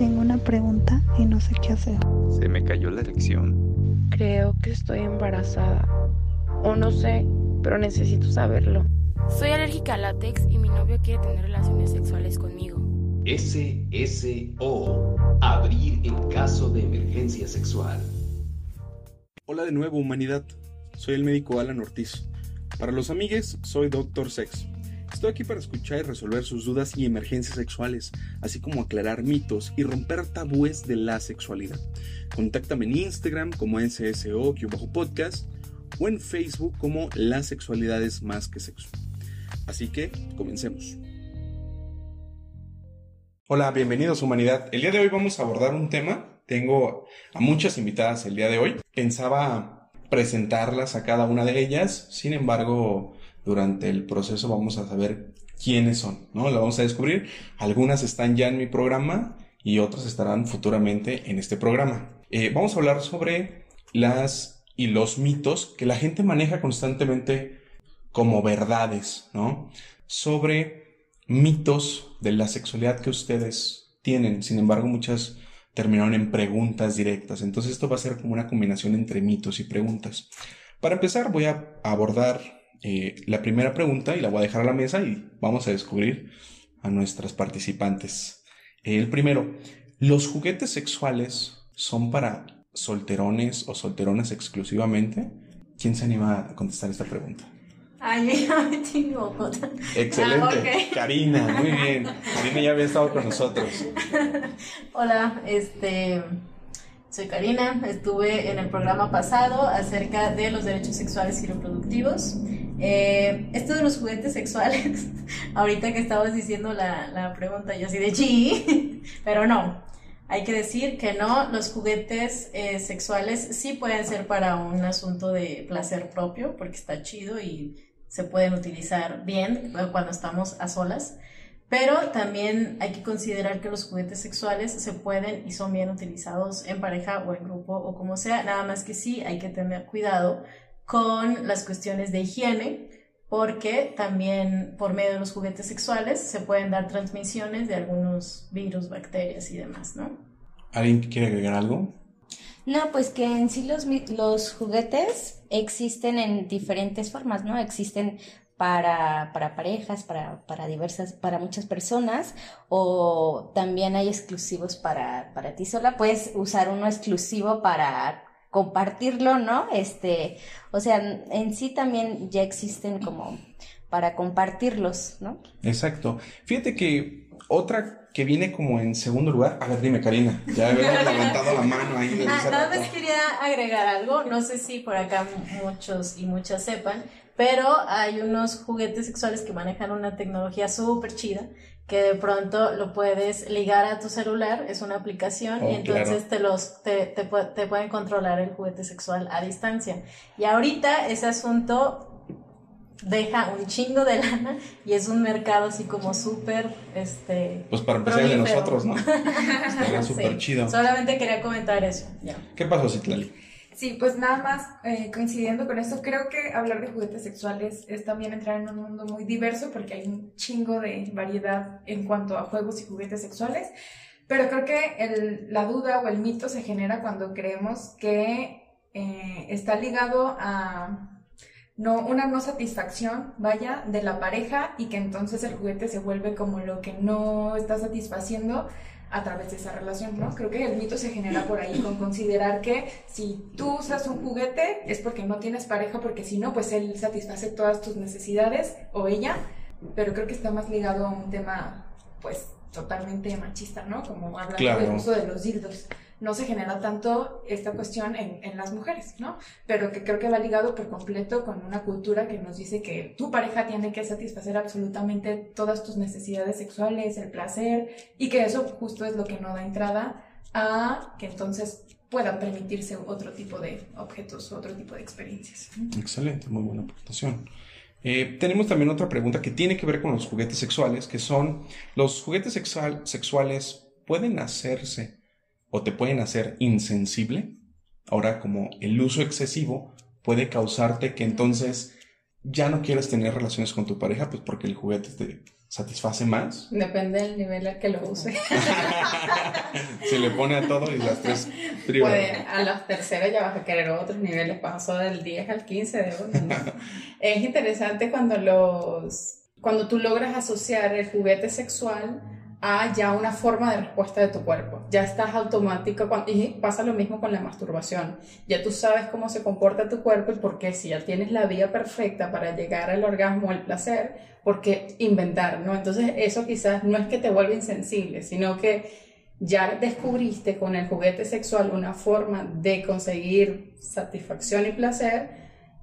Tengo una pregunta y no sé qué hacer. Se me cayó la erección. Creo que estoy embarazada. O no sé, pero necesito saberlo. Soy alérgica al látex y mi novio quiere tener relaciones sexuales conmigo. SSO. Abrir en caso de emergencia sexual. Hola de nuevo, humanidad. Soy el médico Alan Ortiz. Para los amigues, soy Doctor Sex. Estoy aquí para escuchar y resolver sus dudas y emergencias sexuales, así como aclarar mitos y romper tabúes de la sexualidad. Contáctame en Instagram como SSO-podcast o en Facebook como La Sexualidad es Más que Sexo. Así que, comencemos. Hola, bienvenidos humanidad. El día de hoy vamos a abordar un tema. Tengo a muchas invitadas el día de hoy. Pensaba presentarlas a cada una de ellas, sin embargo, durante el proceso vamos a saber quiénes son, ¿no? Lo vamos a descubrir. Algunas están ya en mi programa y otras estarán futuramente en este programa. Eh, vamos a hablar sobre las y los mitos que la gente maneja constantemente como verdades, ¿no? Sobre mitos de la sexualidad que ustedes tienen. Sin embargo, muchas terminaron en preguntas directas. Entonces esto va a ser como una combinación entre mitos y preguntas. Para empezar, voy a abordar eh, la primera pregunta y la voy a dejar a la mesa y vamos a descubrir a nuestras participantes. El primero, ¿los juguetes sexuales son para solterones o solteronas exclusivamente? ¿Quién se anima a contestar esta pregunta? Ay, ya me tengo Excelente. Ah. Karina, muy bien. Karina ya había estado con nosotros. Hola, este, soy Karina. Estuve en el programa pasado acerca de los derechos sexuales y reproductivos. Eh, esto de los juguetes sexuales, ahorita que estabas diciendo la, la pregunta, yo así de chi, pero no. Hay que decir que no, los juguetes eh, sexuales sí pueden ser para un asunto de placer propio, porque está chido y se pueden utilizar bien cuando estamos a solas. Pero también hay que considerar que los juguetes sexuales se pueden y son bien utilizados en pareja o en grupo o como sea, nada más que sí hay que tener cuidado con las cuestiones de higiene, porque también por medio de los juguetes sexuales se pueden dar transmisiones de algunos virus, bacterias y demás, ¿no? ¿Alguien quiere agregar algo? No, pues que en sí los, los juguetes existen en diferentes formas, ¿no? Existen para, para parejas, para, para diversas, para muchas personas, o también hay exclusivos para, para ti sola. Puedes usar uno exclusivo para compartirlo, ¿no? Este, o sea, en sí también ya existen como para compartirlos, ¿no? Exacto. Fíjate que otra que viene como en segundo lugar. A ver, dime, Karina. Ya habíamos levantado la mano ahí. Ah, nada más quería agregar algo, no sé si por acá muchos y muchas sepan, pero hay unos juguetes sexuales que manejan una tecnología súper chida que de pronto lo puedes ligar a tu celular, es una aplicación Oh, y entonces claro. te los te, te, te pueden controlar el juguete sexual a distancia. Y ahorita ese asunto deja un chingo de lana y es un mercado así como súper este Pues para empezar de nosotros, ¿no? Estaría súper Sí, chido. Solamente quería comentar eso. Ya. ¿Qué pasó, Citlali? Sí, pues nada más eh, coincidiendo con esto, creo que hablar de juguetes sexuales es también entrar en un mundo muy diverso porque hay un chingo de variedad en cuanto a juegos y juguetes sexuales, pero creo que la duda o el mito se genera cuando creemos que eh, está ligado a una no satisfacción, vaya, de la pareja y que entonces el juguete se vuelve como lo que no está satisfaciendo a través de esa relación, ¿no? Creo que el mito se genera por ahí con considerar que si tú usas un juguete es porque no tienes pareja, porque si no, pues él satisface todas tus necesidades o ella, pero creo que está más ligado a un tema, pues, totalmente machista, ¿no? Como hablando Claro. del uso de los dildos. No se genera tanto esta cuestión en, en las mujeres, ¿no? Pero que creo que va ligado por completo con una cultura que nos dice que tu pareja tiene que satisfacer absolutamente todas tus necesidades sexuales, el placer, y que eso justo es lo que no da entrada a que entonces puedan permitirse otro tipo de objetos, otro tipo de experiencias. Excelente, muy buena aportación. Eh, tenemos también otra pregunta que tiene que ver con los juguetes sexuales, que son, ¿los juguetes sexual- sexuales pueden hacerse o te pueden hacer insensible? Ahora, como el uso excesivo puede causarte que entonces ya no quieres tener relaciones con tu pareja, pues porque el juguete te satisface más. Depende del nivel al que lo use. le pone a todo y las tres privadas. Pues a los terceros ya vas a querer otros niveles, pasó del 10 al 15 de uno. ¿no? es interesante cuando los cuando tú logras asociar el juguete sexual a ya una forma de respuesta de tu cuerpo. Ya estás automático cuando- y pasa lo mismo con la masturbación. Ya tú sabes cómo se comporta tu cuerpo y por qué si ya tienes la vía perfecta para llegar al orgasmo, al placer, ¿por qué inventar, no? Entonces eso quizás no es que te vuelva insensible, sino que ya descubriste con el juguete sexual una forma de conseguir satisfacción y placer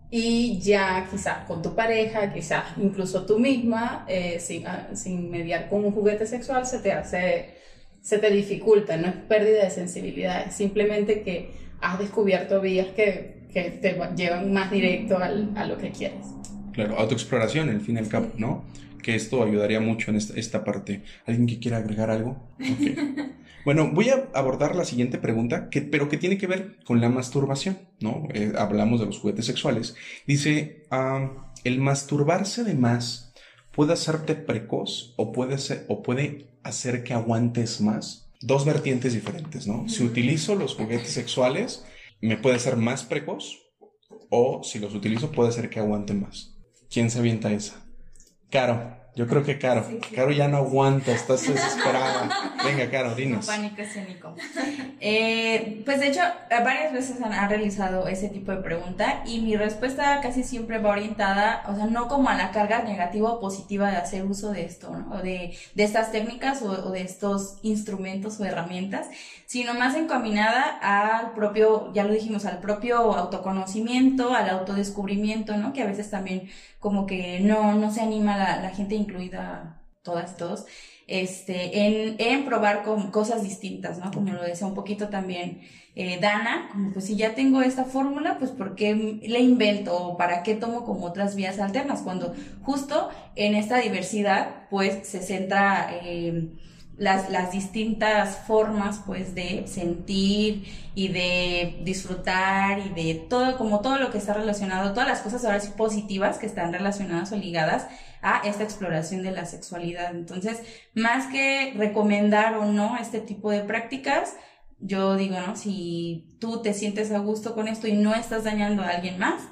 y ya quizás con tu pareja, quizás incluso tú misma, eh, sin, ah, sin mediar con un juguete sexual, se te hace, se te dificulta, no es pérdida de sensibilidad, es simplemente que has descubierto vías que, que te va- llevan más directo al- a lo que quieres. Claro, autoexploración, al fin y al cabo, ¿no? Que esto ayudaría mucho en esta, esta parte. ¿Alguien que quiera agregar algo? Ok. Bueno, voy a abordar la siguiente pregunta, que, pero que tiene que ver con la masturbación, ¿no? Eh, hablamos de los juguetes sexuales. Dice, ah, ¿el masturbarse de más puede hacerte precoz o puede, ser, o puede hacer que aguantes más? Dos vertientes diferentes, ¿no? Si utilizo los juguetes sexuales, me puede hacer más precoz o si los utilizo puede hacer que aguante más. ¿Quién se avienta esa? Caro. Yo creo que Caro. Caro ya no aguanta, estás desesperada. Venga, Caro, dinos. Pánico escénico. Eh, pues de hecho, varias veces han, han realizado ese tipo de pregunta y mi respuesta casi siempre va orientada, o sea, no como a la carga negativa o positiva de hacer uso de esto, ¿no? O de, de estas técnicas o, o de estos instrumentos o herramientas, sino más encaminada al propio, ya lo dijimos, al propio autoconocimiento, al autodescubrimiento, ¿no? Que a veces también como que no, no se anima la, la gente, incluida todas, todos, este, en, en probar con cosas distintas, ¿no? Como lo decía un poquito también eh, Dana, como pues si ya tengo esta fórmula, pues ¿por qué le invento o para qué tomo como otras vías alternas? Cuando justo en esta diversidad, pues se centra eh, las, distintas formas, pues, de sentir y de disfrutar y de todo, como todo lo que está relacionado, todas las cosas ahora sí positivas que están relacionadas o ligadas a esta exploración de la sexualidad. Entonces, más que recomendar o no este tipo de prácticas, yo digo, ¿no? Si tú te sientes a gusto con esto y no estás dañando a alguien más,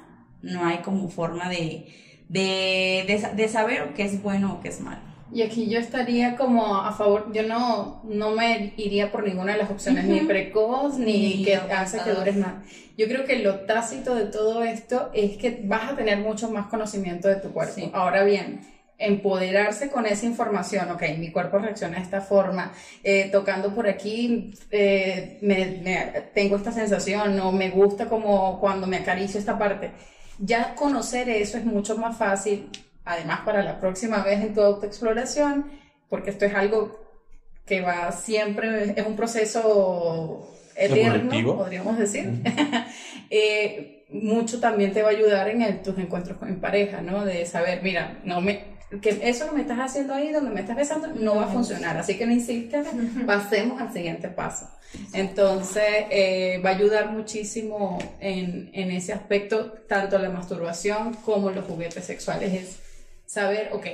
no hay como forma de, de, de, de saber qué es bueno o qué es malo. Y aquí yo estaría como a favor, yo no, no me iría por ninguna de las opciones, ni precoz, ni Ni que hace que dures más. Yo creo que lo tácito de todo esto es que vas a tener mucho más conocimiento de tu cuerpo. Sí. Ahora bien, empoderarse con esa información, ok, mi cuerpo reacciona de esta forma, eh, tocando por aquí, eh, me, me- tengo esta sensación, o me gusta como cuando me acaricio esta parte. Ya conocer eso es mucho más fácil, además para la próxima vez en tu autoexploración, porque esto es algo que va siempre, es un proceso eterno, Evolutivo. podríamos decir. Eh, mucho también te va a ayudar en el- tus encuentros con en pareja, ¿no? De saber, mira, no me, que eso que me estás haciendo ahí, donde me estás besando, no va a funcionar, así que no insistas, pasemos al siguiente paso. Entonces, eh, va a ayudar muchísimo en, en ese aspecto, tanto la masturbación como los juguetes sexuales, es saber, ok,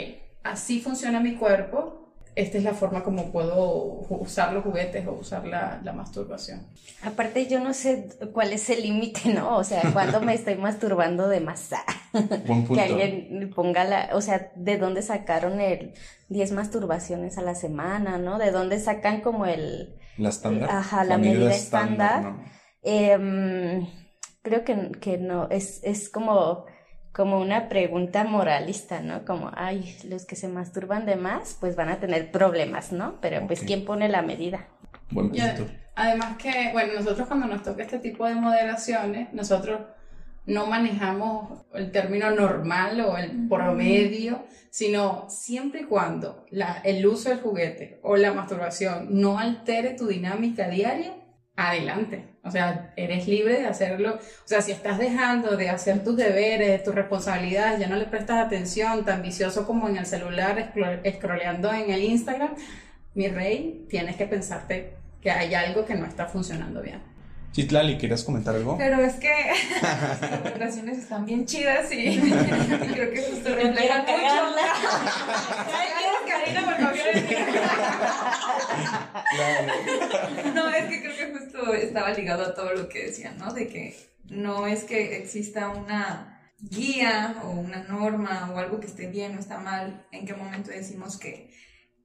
así funciona mi cuerpo, esta es la forma como puedo usar los juguetes o usar la, la masturbación. Aparte, yo no sé cuál es el límite, ¿no? O sea, cuando me estoy masturbando de más. Buen punto. Que alguien ponga la, o sea, de dónde sacaron el 10 masturbaciones a la semana, ¿no? De dónde sacan como el, La estándar. Ajá, la medida estándar. Em, creo que, que no, es, es como, como una pregunta moralista, ¿no? Como, ay, los que se masturban de más, pues van a tener problemas, ¿no? Pero pues. ¿quién pone la medida? Buen punto. además que, bueno, nosotros cuando nos toca este tipo de moderaciones, nosotros no manejamos el término normal o el promedio, sino siempre y cuando la- el uso del juguete o la masturbación no altere tu dinámica diaria, adelante. O sea, eres libre de hacerlo. O sea, si estás dejando de hacer tus deberes, tus responsabilidades, ya no le prestas atención, tan vicioso como en el celular, scrolleando en el Instagram, mi rey, tienes que pensarte que hay algo que no está funcionando bien. Chitlali, ¿querías comentar algo? Pero es que las recomendaciones están bien chidas y, y creo que justo reflejan mucho. Ay, Karina, por favor. no, es que creo que estaba ligado a todo lo que decían, ¿no? De que no es que exista una guía o una norma o algo que esté bien o está mal, en qué momento decimos que,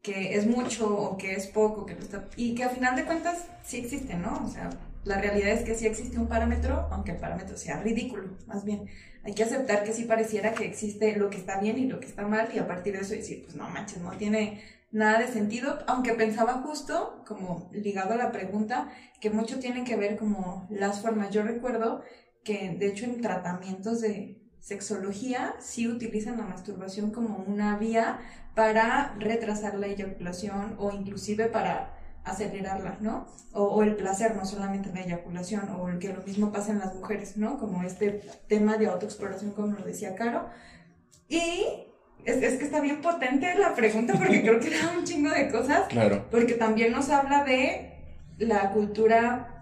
que es mucho o que es poco, que está, y que a final de cuentas sí existe, ¿no? O sea, la realidad es que sí existe un parámetro, aunque el parámetro sea ridículo, más bien. Hay que aceptar que sí pareciera que existe lo que está bien y lo que está mal y a partir de eso decir, pues no manches, no tiene nada de sentido, aunque pensaba justo, como ligado a la pregunta, que mucho tiene que ver como las formas. Yo recuerdo que de hecho en tratamientos de sexología sí utilizan la masturbación como una vía para retrasar la eyaculación o inclusive para acelerarla, ¿no? O, el placer, no solamente la eyaculación, o el que lo mismo pasa en las mujeres, ¿no? Como este tema de autoexploración, como lo decía Caro. Y es, es, que está bien potente la pregunta porque creo que da un chingo de cosas. Claro. Porque también nos habla de la cultura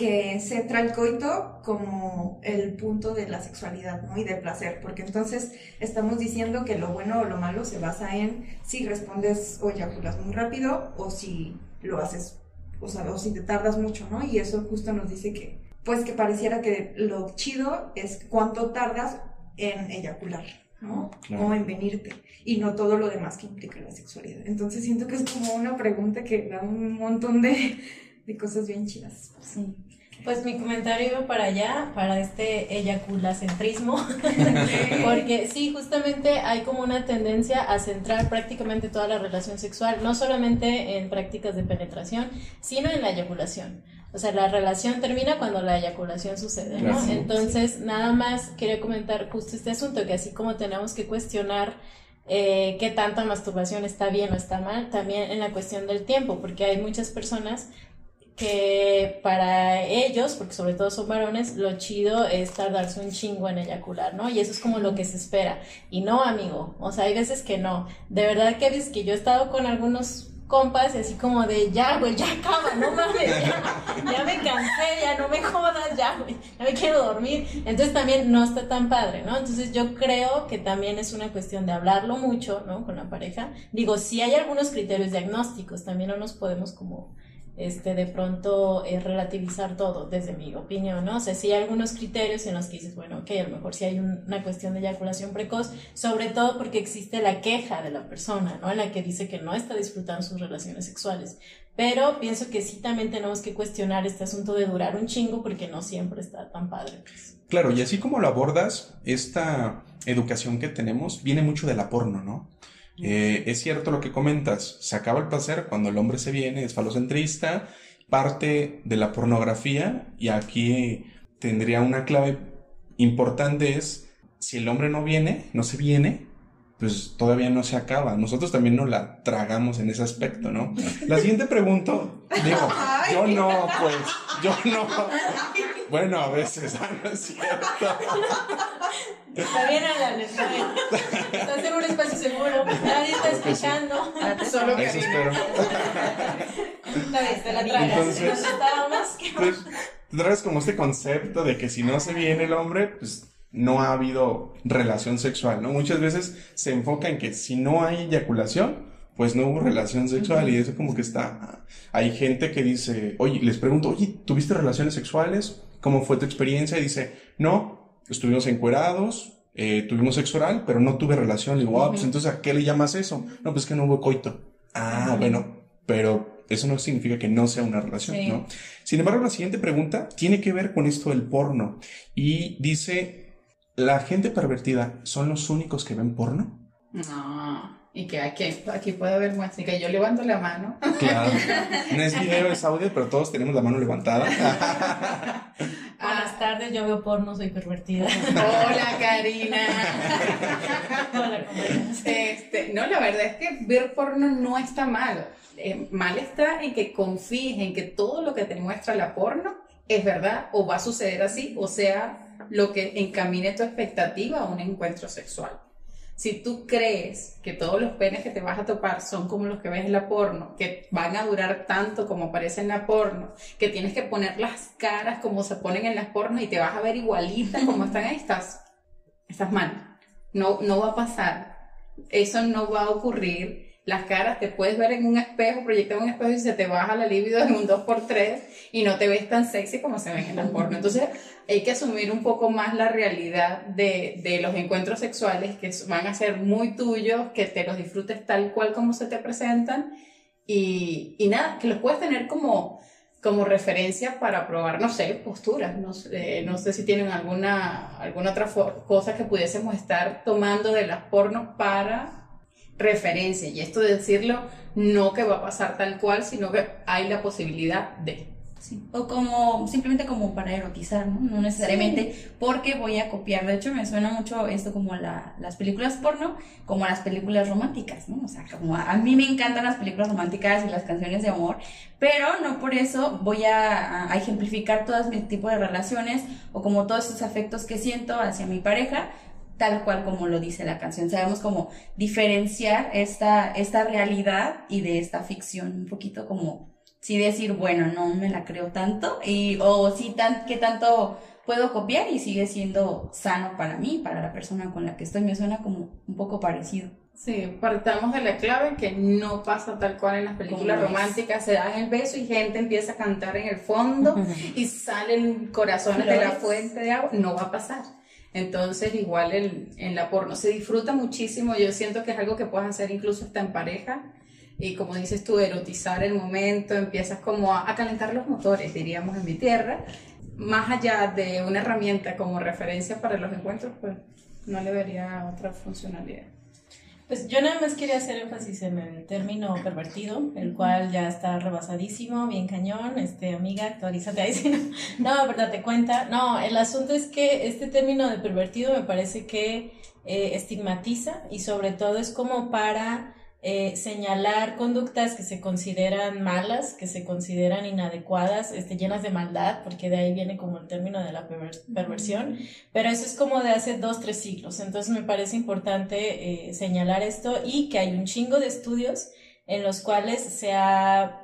que centra el coito como el punto de la sexualidad, ¿no? Y del placer, porque entonces estamos diciendo que lo bueno o lo malo se basa en si respondes o eyaculas muy rápido o si lo haces, o sea, o si te tardas mucho, ¿no? Y eso justo nos dice que, pues que pareciera que lo chido es cuánto tardas en eyacular, ¿no? O en venirte, y no todo lo demás que implica la sexualidad. Entonces siento que es como una pregunta que da un montón de, de cosas bien chidas. Sí. Pues mi comentario iba para allá, para este eyaculacentrismo, porque sí, justamente hay como una tendencia a centrar prácticamente toda la relación sexual, no solamente en prácticas de penetración, sino en la eyaculación. O sea, la relación termina cuando la eyaculación sucede, ¿no? Entonces, nada más quería comentar justo este asunto, que así como tenemos que cuestionar eh, qué tanta masturbación está bien o está mal, también en la cuestión del tiempo, porque hay muchas personas que para ellos, porque sobre todo son varones, lo chido es tardarse un chingo en eyacular, ¿no? Y eso es como lo que se espera. Y no, amigo, o sea, hay veces que no. De verdad que ves que yo he estado con algunos compas y así como de, ya, güey, ya acaba, no mames, ya, me cansé, ya no me jodas, ya, güey, ya me quiero dormir. Entonces también no está tan padre, ¿no? Entonces yo creo que también es una cuestión de hablarlo mucho, ¿no? Con la pareja. Digo, si hay algunos criterios diagnósticos, también no nos podemos como este, de pronto es relativizar todo, desde mi opinión, ¿no? O sea, sí hay algunos criterios en los que dices, bueno, ok, a lo mejor sí hay una cuestión de eyaculación precoz, sobre todo porque existe la queja de la persona, ¿no? En la que dice que no está disfrutando sus relaciones sexuales. Pero pienso que sí también tenemos que cuestionar este asunto de durar un chingo porque no siempre está tan padre. Pues. Claro, y así como lo abordas, esta educación que tenemos viene mucho de la porno, ¿no? Eh, es cierto lo que comentas, se acaba el placer cuando el hombre se viene, es falocentrista, parte de la pornografía, y aquí tendría una clave importante es, si el hombre no viene, no se viene, pues todavía no se acaba. Nosotros también nos la tragamos en ese aspecto, ¿no? La siguiente pregunta, digo, yo no, pues, yo no. Bueno, a veces, ah, no es cierto. Está bien, Alan, está bien. Estás en un espacio seguro, nadie está escuchando. Solo que Eso espero. La vez te la tragas. Entonces, pues, te traes como este concepto de que si no se viene el hombre, pues no ha habido relación sexual, ¿no? Muchas veces se enfoca en que si no hay eyaculación, pues no hubo relación sexual y eso como que está... Hay gente que dice, oye, les pregunto, oye, ¿tuviste relaciones sexuales? ¿Cómo fue tu experiencia? Y dice, no, estuvimos encuerados, eh, tuvimos sexo oral, pero no tuve relación. Y digo, ah, pues entonces, ¿a qué le llamas eso? No, pues que no hubo coito. Ah, bueno, pero eso no significa que no sea una relación, ¿no? Sin embargo, la siguiente pregunta tiene que ver con esto del porno. Y dice, ¿La gente pervertida son los únicos que ven porno? No. Y que aquí, aquí puede haber muestra. Y que yo levanto la mano. Claro. No es video, es audio, pero todos tenemos la mano levantada. Buenas tardes, yo veo porno, soy pervertida. Hola, Karina. Hola, este, No, la verdad es que ver porno no está mal. Eh, mal está en que confíes en que todo lo que te muestra la porno es verdad o va a suceder así, o sea, lo que encamine tu expectativa a un encuentro sexual. Si tú crees que todos los penes que te vas a topar son como los que ves en la porno, que van a durar tanto como aparece en la porno, que tienes que poner las caras como se ponen en las pornos y te vas a ver igualita como están estas, estás mal. No, no va a pasar. Eso no va a ocurrir las caras, te puedes ver en un espejo, proyectar un espejo y se te baja la libido en un 2x3 y no te ves tan sexy como se ven en la porno. Entonces hay que asumir un poco más la realidad de, de los encuentros sexuales que van a ser muy tuyos, que te los disfrutes tal cual como se te presentan y, y nada, que los puedes tener como como referencia para probar, no sé, posturas. No sé, no sé si tienen alguna, alguna otra cosa que pudiésemos estar tomando de las pornos para referencia. Y esto de decirlo, no que va a pasar tal cual, sino que hay la posibilidad de. Sí. O como, simplemente como para erotizar, ¿no? No necesariamente porque voy a copiar. De hecho, me suena mucho esto como a las películas porno, como a las películas románticas, ¿no? O sea, como a, mí me encantan las películas románticas y las canciones de amor, pero no por eso voy a, a ejemplificar todos mis tipos de relaciones o como todos esos afectos que siento hacia mi pareja, tal cual como lo dice la canción. Sabemos cómo diferenciar esta, esta realidad y de esta ficción, un poquito como sí decir, bueno, no me la creo tanto, y, o sí, tan, qué tanto puedo copiar y sigue siendo sano para mí, para la persona con la que estoy, me suena como un poco parecido. Sí, partamos de la clave que no pasa tal cual en las películas románticas, se dan el beso y gente empieza a cantar en el fondo y salen corazones de la fuente de agua, no va a pasar. Entonces, igual en, en la porno se disfruta muchísimo, yo siento que es algo que puedes hacer incluso hasta en pareja, y como dices tú, erotizar el momento, empiezas como a, calentar los motores, diríamos en mi tierra, más allá de una herramienta como referencia para los encuentros, pues no le vería otra funcionalidad. Pues yo nada más quería hacer énfasis en el término pervertido, el cual ya está rebasadísimo, bien cañón, este, amiga, actualízate ahí, no, no, date cuenta. No, el asunto es que este término de pervertido me parece que eh, estigmatiza y sobre todo es como para eh, señalar conductas que se consideran malas, que se consideran inadecuadas, este, llenas de maldad, porque de ahí viene como el término de la perversión, pero eso es como de hace dos, tres siglos. Entonces me parece importante eh, señalar esto y que hay un chingo de estudios en los cuales se ha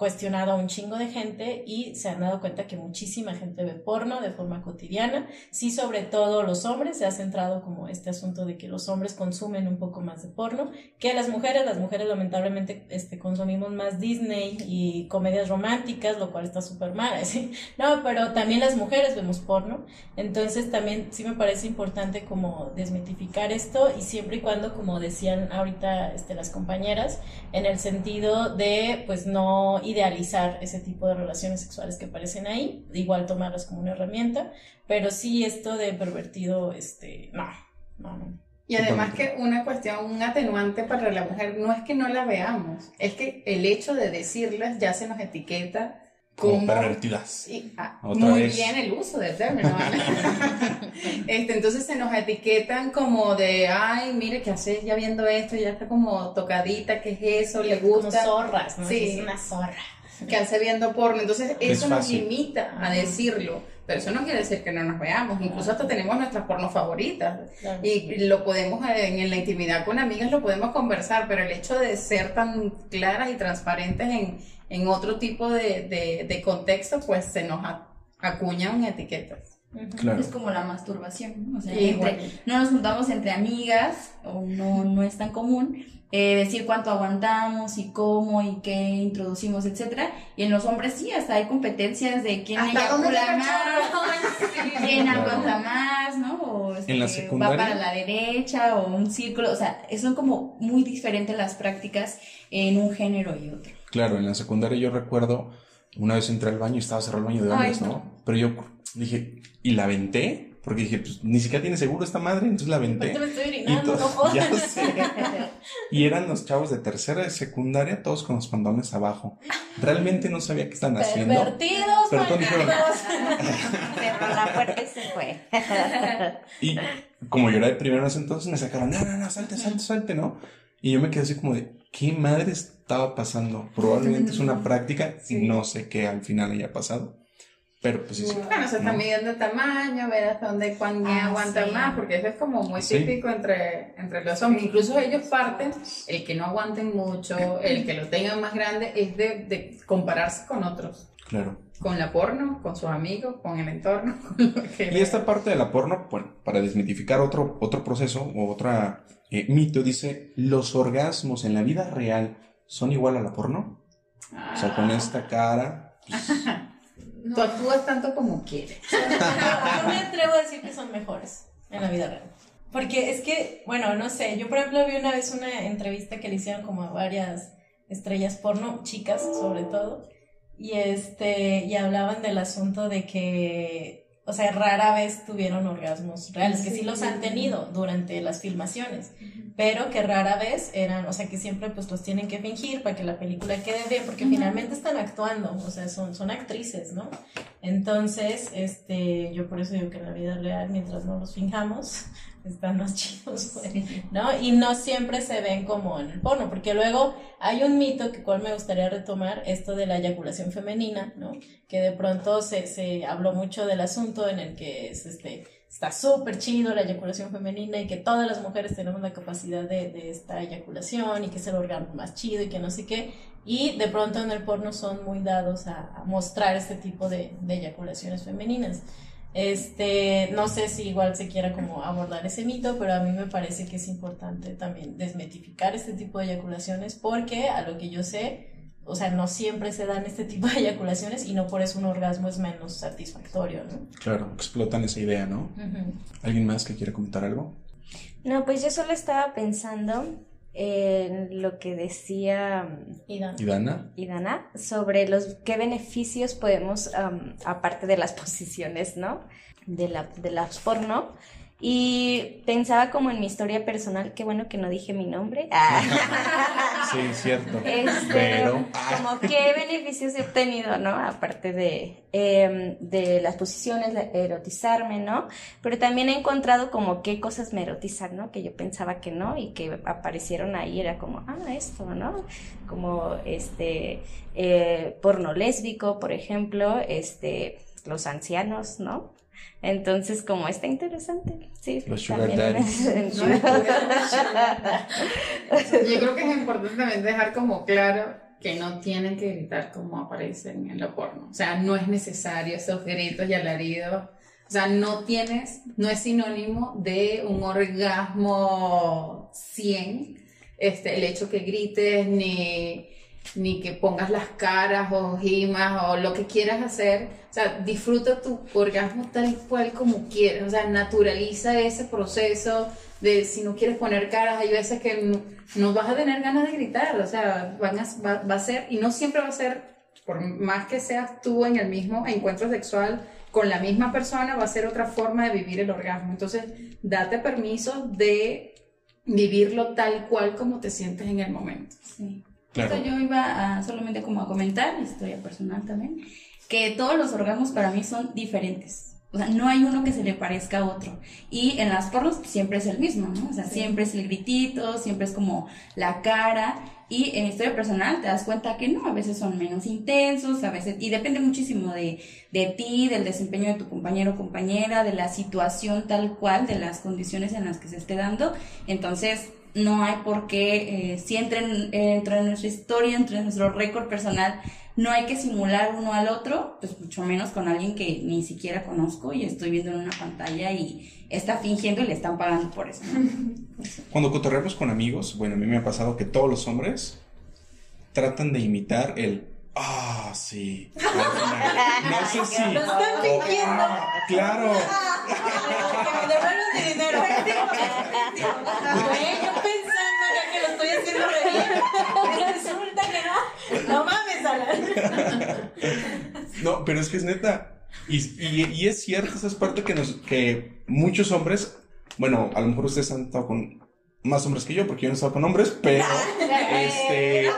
cuestionado a un chingo de gente y se han dado cuenta que muchísima gente ve porno de forma cotidiana. Sí, sobre todo los hombres, se ha centrado como este asunto de que los hombres consumen un poco más de porno que las mujeres. Las mujeres lamentablemente este, consumimos más Disney y comedias románticas, lo cual está súper mal. ¿sí? No, pero también las mujeres vemos porno. Entonces también sí me parece importante como desmitificar esto y siempre y cuando, como decían ahorita este, las compañeras, en el sentido de pues no idealizar ese tipo de relaciones sexuales que aparecen ahí, igual tomarlas como una herramienta, pero sí esto de pervertido, este, no, no, no. Y además que una cuestión, un atenuante para la mujer no es que no la veamos, es que el hecho de decirlas ya se nos etiqueta como, pervertidas. Ah, muy bien el uso del término. este, entonces se nos etiquetan como de, ay, mire, ¿qué haces ya viendo esto? Ya está como tocadita, ¿qué es eso? ¿Le gusta? Como zorras, ¿no? Sí. Es una zorra. Que hace viendo porno. Entonces eso nos limita a decirlo. Pero eso no quiere decir que no nos veamos. Incluso hasta tenemos nuestras porno favoritas. Y lo podemos, en, en la intimidad con amigas, lo podemos conversar. Pero el hecho de ser tan claras y transparentes en en otro tipo de, de, contexto, pues se nos acuñan etiquetas. Es como la masturbación, ¿no? O sea, no nos juntamos entre amigas, o no, no es tan común, eh, decir cuánto aguantamos y cómo y qué introducimos, etcétera. Y en los hombres sí, hasta hay competencias de quién eyacula más, quién aguanta más, ¿no? O en la este, va para la derecha o un círculo, o sea, son como muy diferentes las prácticas en un género y otro. Claro, en la secundaria yo recuerdo, una vez entré al baño y estaba cerrado el baño de hombres, ¿no? Pero yo dije, ¿y la aventé? Porque dije, pues ni siquiera tiene seguro esta madre, entonces la aventé. Me estoy orinando, no ya sé. Y eran los chavos de tercera de secundaria, todos con los pandones abajo. Realmente no sabía qué están haciendo. Pervertidos, pero todos dijeron. Cerró la puerta y se fue. y como yo era de primero entonces, me sacaron, no, no, no, salte, salte, salte, ¿no? Y yo me quedé así como de, ¿qué madre estaba pasando? Probablemente es una práctica, y no sé qué al final haya pasado. Pero pues sí. Bueno, se está midiendo tamaño, ver hasta dónde cuán ah, aguanta más, porque eso es como muy típico entre, entre los hombres. Incluso ellos parten, el que no aguanten mucho, el que lo tengan más grande, es de, de compararse con otros. Claro. Con la porno, con sus amigos, con el entorno. Con lo que Y esta parte de la porno, bueno, para desmitificar otro, otro proceso o otra eh, mito, dice, ¿los orgasmos en la vida real son igual a la porno? O sea, con esta cara... Tú actúas tanto como quieres. Yo me atrevo a decir que son mejores en la vida real. Porque es que, bueno, no sé, yo por ejemplo vi una vez una entrevista que le hicieron como a varias estrellas porno, chicas sobre todo, y este, y hablaban del asunto de que, o sea, rara vez tuvieron orgasmos reales, que sí los han tenido durante las filmaciones, pero que rara vez eran, o sea, que siempre pues los tienen que fingir para que la película quede bien, porque finalmente están actuando, o sea, son, son actrices, ¿no? Entonces, este, yo por eso digo que en la vida real, mientras no los fijamos, están más chidos, güey, ¿no? Y no siempre se ven como en el porno, porque luego hay un mito que cual me gustaría retomar, esto de la eyaculación femenina, ¿no? Que de pronto se, se habló mucho del asunto en el que es este está súper chido la eyaculación femenina y que todas las mujeres tenemos la capacidad de, de, esta eyaculación y que es el órgano más chido y que no sé qué. Y de pronto en el porno son muy dados a, a mostrar este tipo de, de, eyaculaciones femeninas. Este, no sé si igual se quiera como abordar ese mito, pero a mí me parece que es importante también desmetificar este tipo de eyaculaciones porque a lo que yo sé, o sea, no siempre se dan este tipo de eyaculaciones y no por eso un orgasmo es menos satisfactorio, ¿no? Claro, explotan esa idea, ¿no? Uh -huh. ¿Alguien más que quiera comentar algo? No, pues yo solo estaba pensando en lo que decía Idana, ¿Idana? Idana sobre los qué beneficios podemos, um, aparte de las posiciones, ¿no? De, la, de las porno, y pensaba como en mi historia personal, qué bueno que no dije mi nombre. Ah. Sí, cierto. Este, Pero. Como qué beneficios he obtenido, ¿no? Aparte de, eh, de las posiciones, de erotizarme, ¿no? Pero también he encontrado como qué cosas me erotizan, ¿no? Que yo pensaba que no y que aparecieron ahí, era como, ah, esto, ¿no? Como este, eh, porno lésbico, por ejemplo, este, los ancianos, ¿no? Entonces, como está interesante. Sí, Los sugar daddies. Yo creo que es importante también dejar como claro que no tienen que gritar como aparecen en la porno. O sea, no es necesario esos gritos y alaridos. O sea, no tienes, no es sinónimo de un orgasmo 100, este, el hecho que grites, ni, ni que pongas las caras o gimas o lo que quieras hacer. O sea, disfruta tu orgasmo tal cual como quieras. O sea, naturaliza ese proceso de si no quieres poner caras, hay veces que no, no vas a tener ganas de gritar. O sea, van a, va, va a ser, y no siempre va a ser, por más que seas tú en el mismo encuentro sexual con la misma persona, va a ser otra forma de vivir el orgasmo. Entonces, date permiso de vivirlo tal cual como te sientes en el momento. Sí. Claro. Esto yo iba a, solamente como a comentar, historia personal también, que todos los orgasmos para mí son diferentes. O sea, no hay uno que se le parezca a otro. Y en las pornos siempre es el mismo, ¿no? O sea, sí. siempre es el gritito, siempre es como la cara. Y en historia personal te das cuenta que no, a veces son menos intensos, a veces, y depende muchísimo de, de ti, del desempeño de tu compañero o compañera, de la situación tal cual, de las condiciones en las que se esté dando. Entonces, no hay por qué, eh, si entra en, entra en nuestra historia, entre nuestro récord personal, no hay que simular uno al otro, pues mucho menos con alguien que ni siquiera conozco y estoy viendo en una pantalla y está fingiendo y le están pagando por eso. ¿no? Cuando cotorreamos con amigos, bueno, a mí me ha pasado que todos los hombres tratan de imitar el Ah, sí. No sé si. Lo están fingiendo. Claro. Que me devuelvan dinero. Güey, yo pensando acá que lo estoy haciendo reír. Y resulta que no. No mames, Alan. No, pero es que es neta. Y, y, y es cierto, esa es parte que, nos, que muchos hombres, bueno, a lo mejor ustedes han estado con más hombres que yo, porque yo no he estado con hombres, pero. este.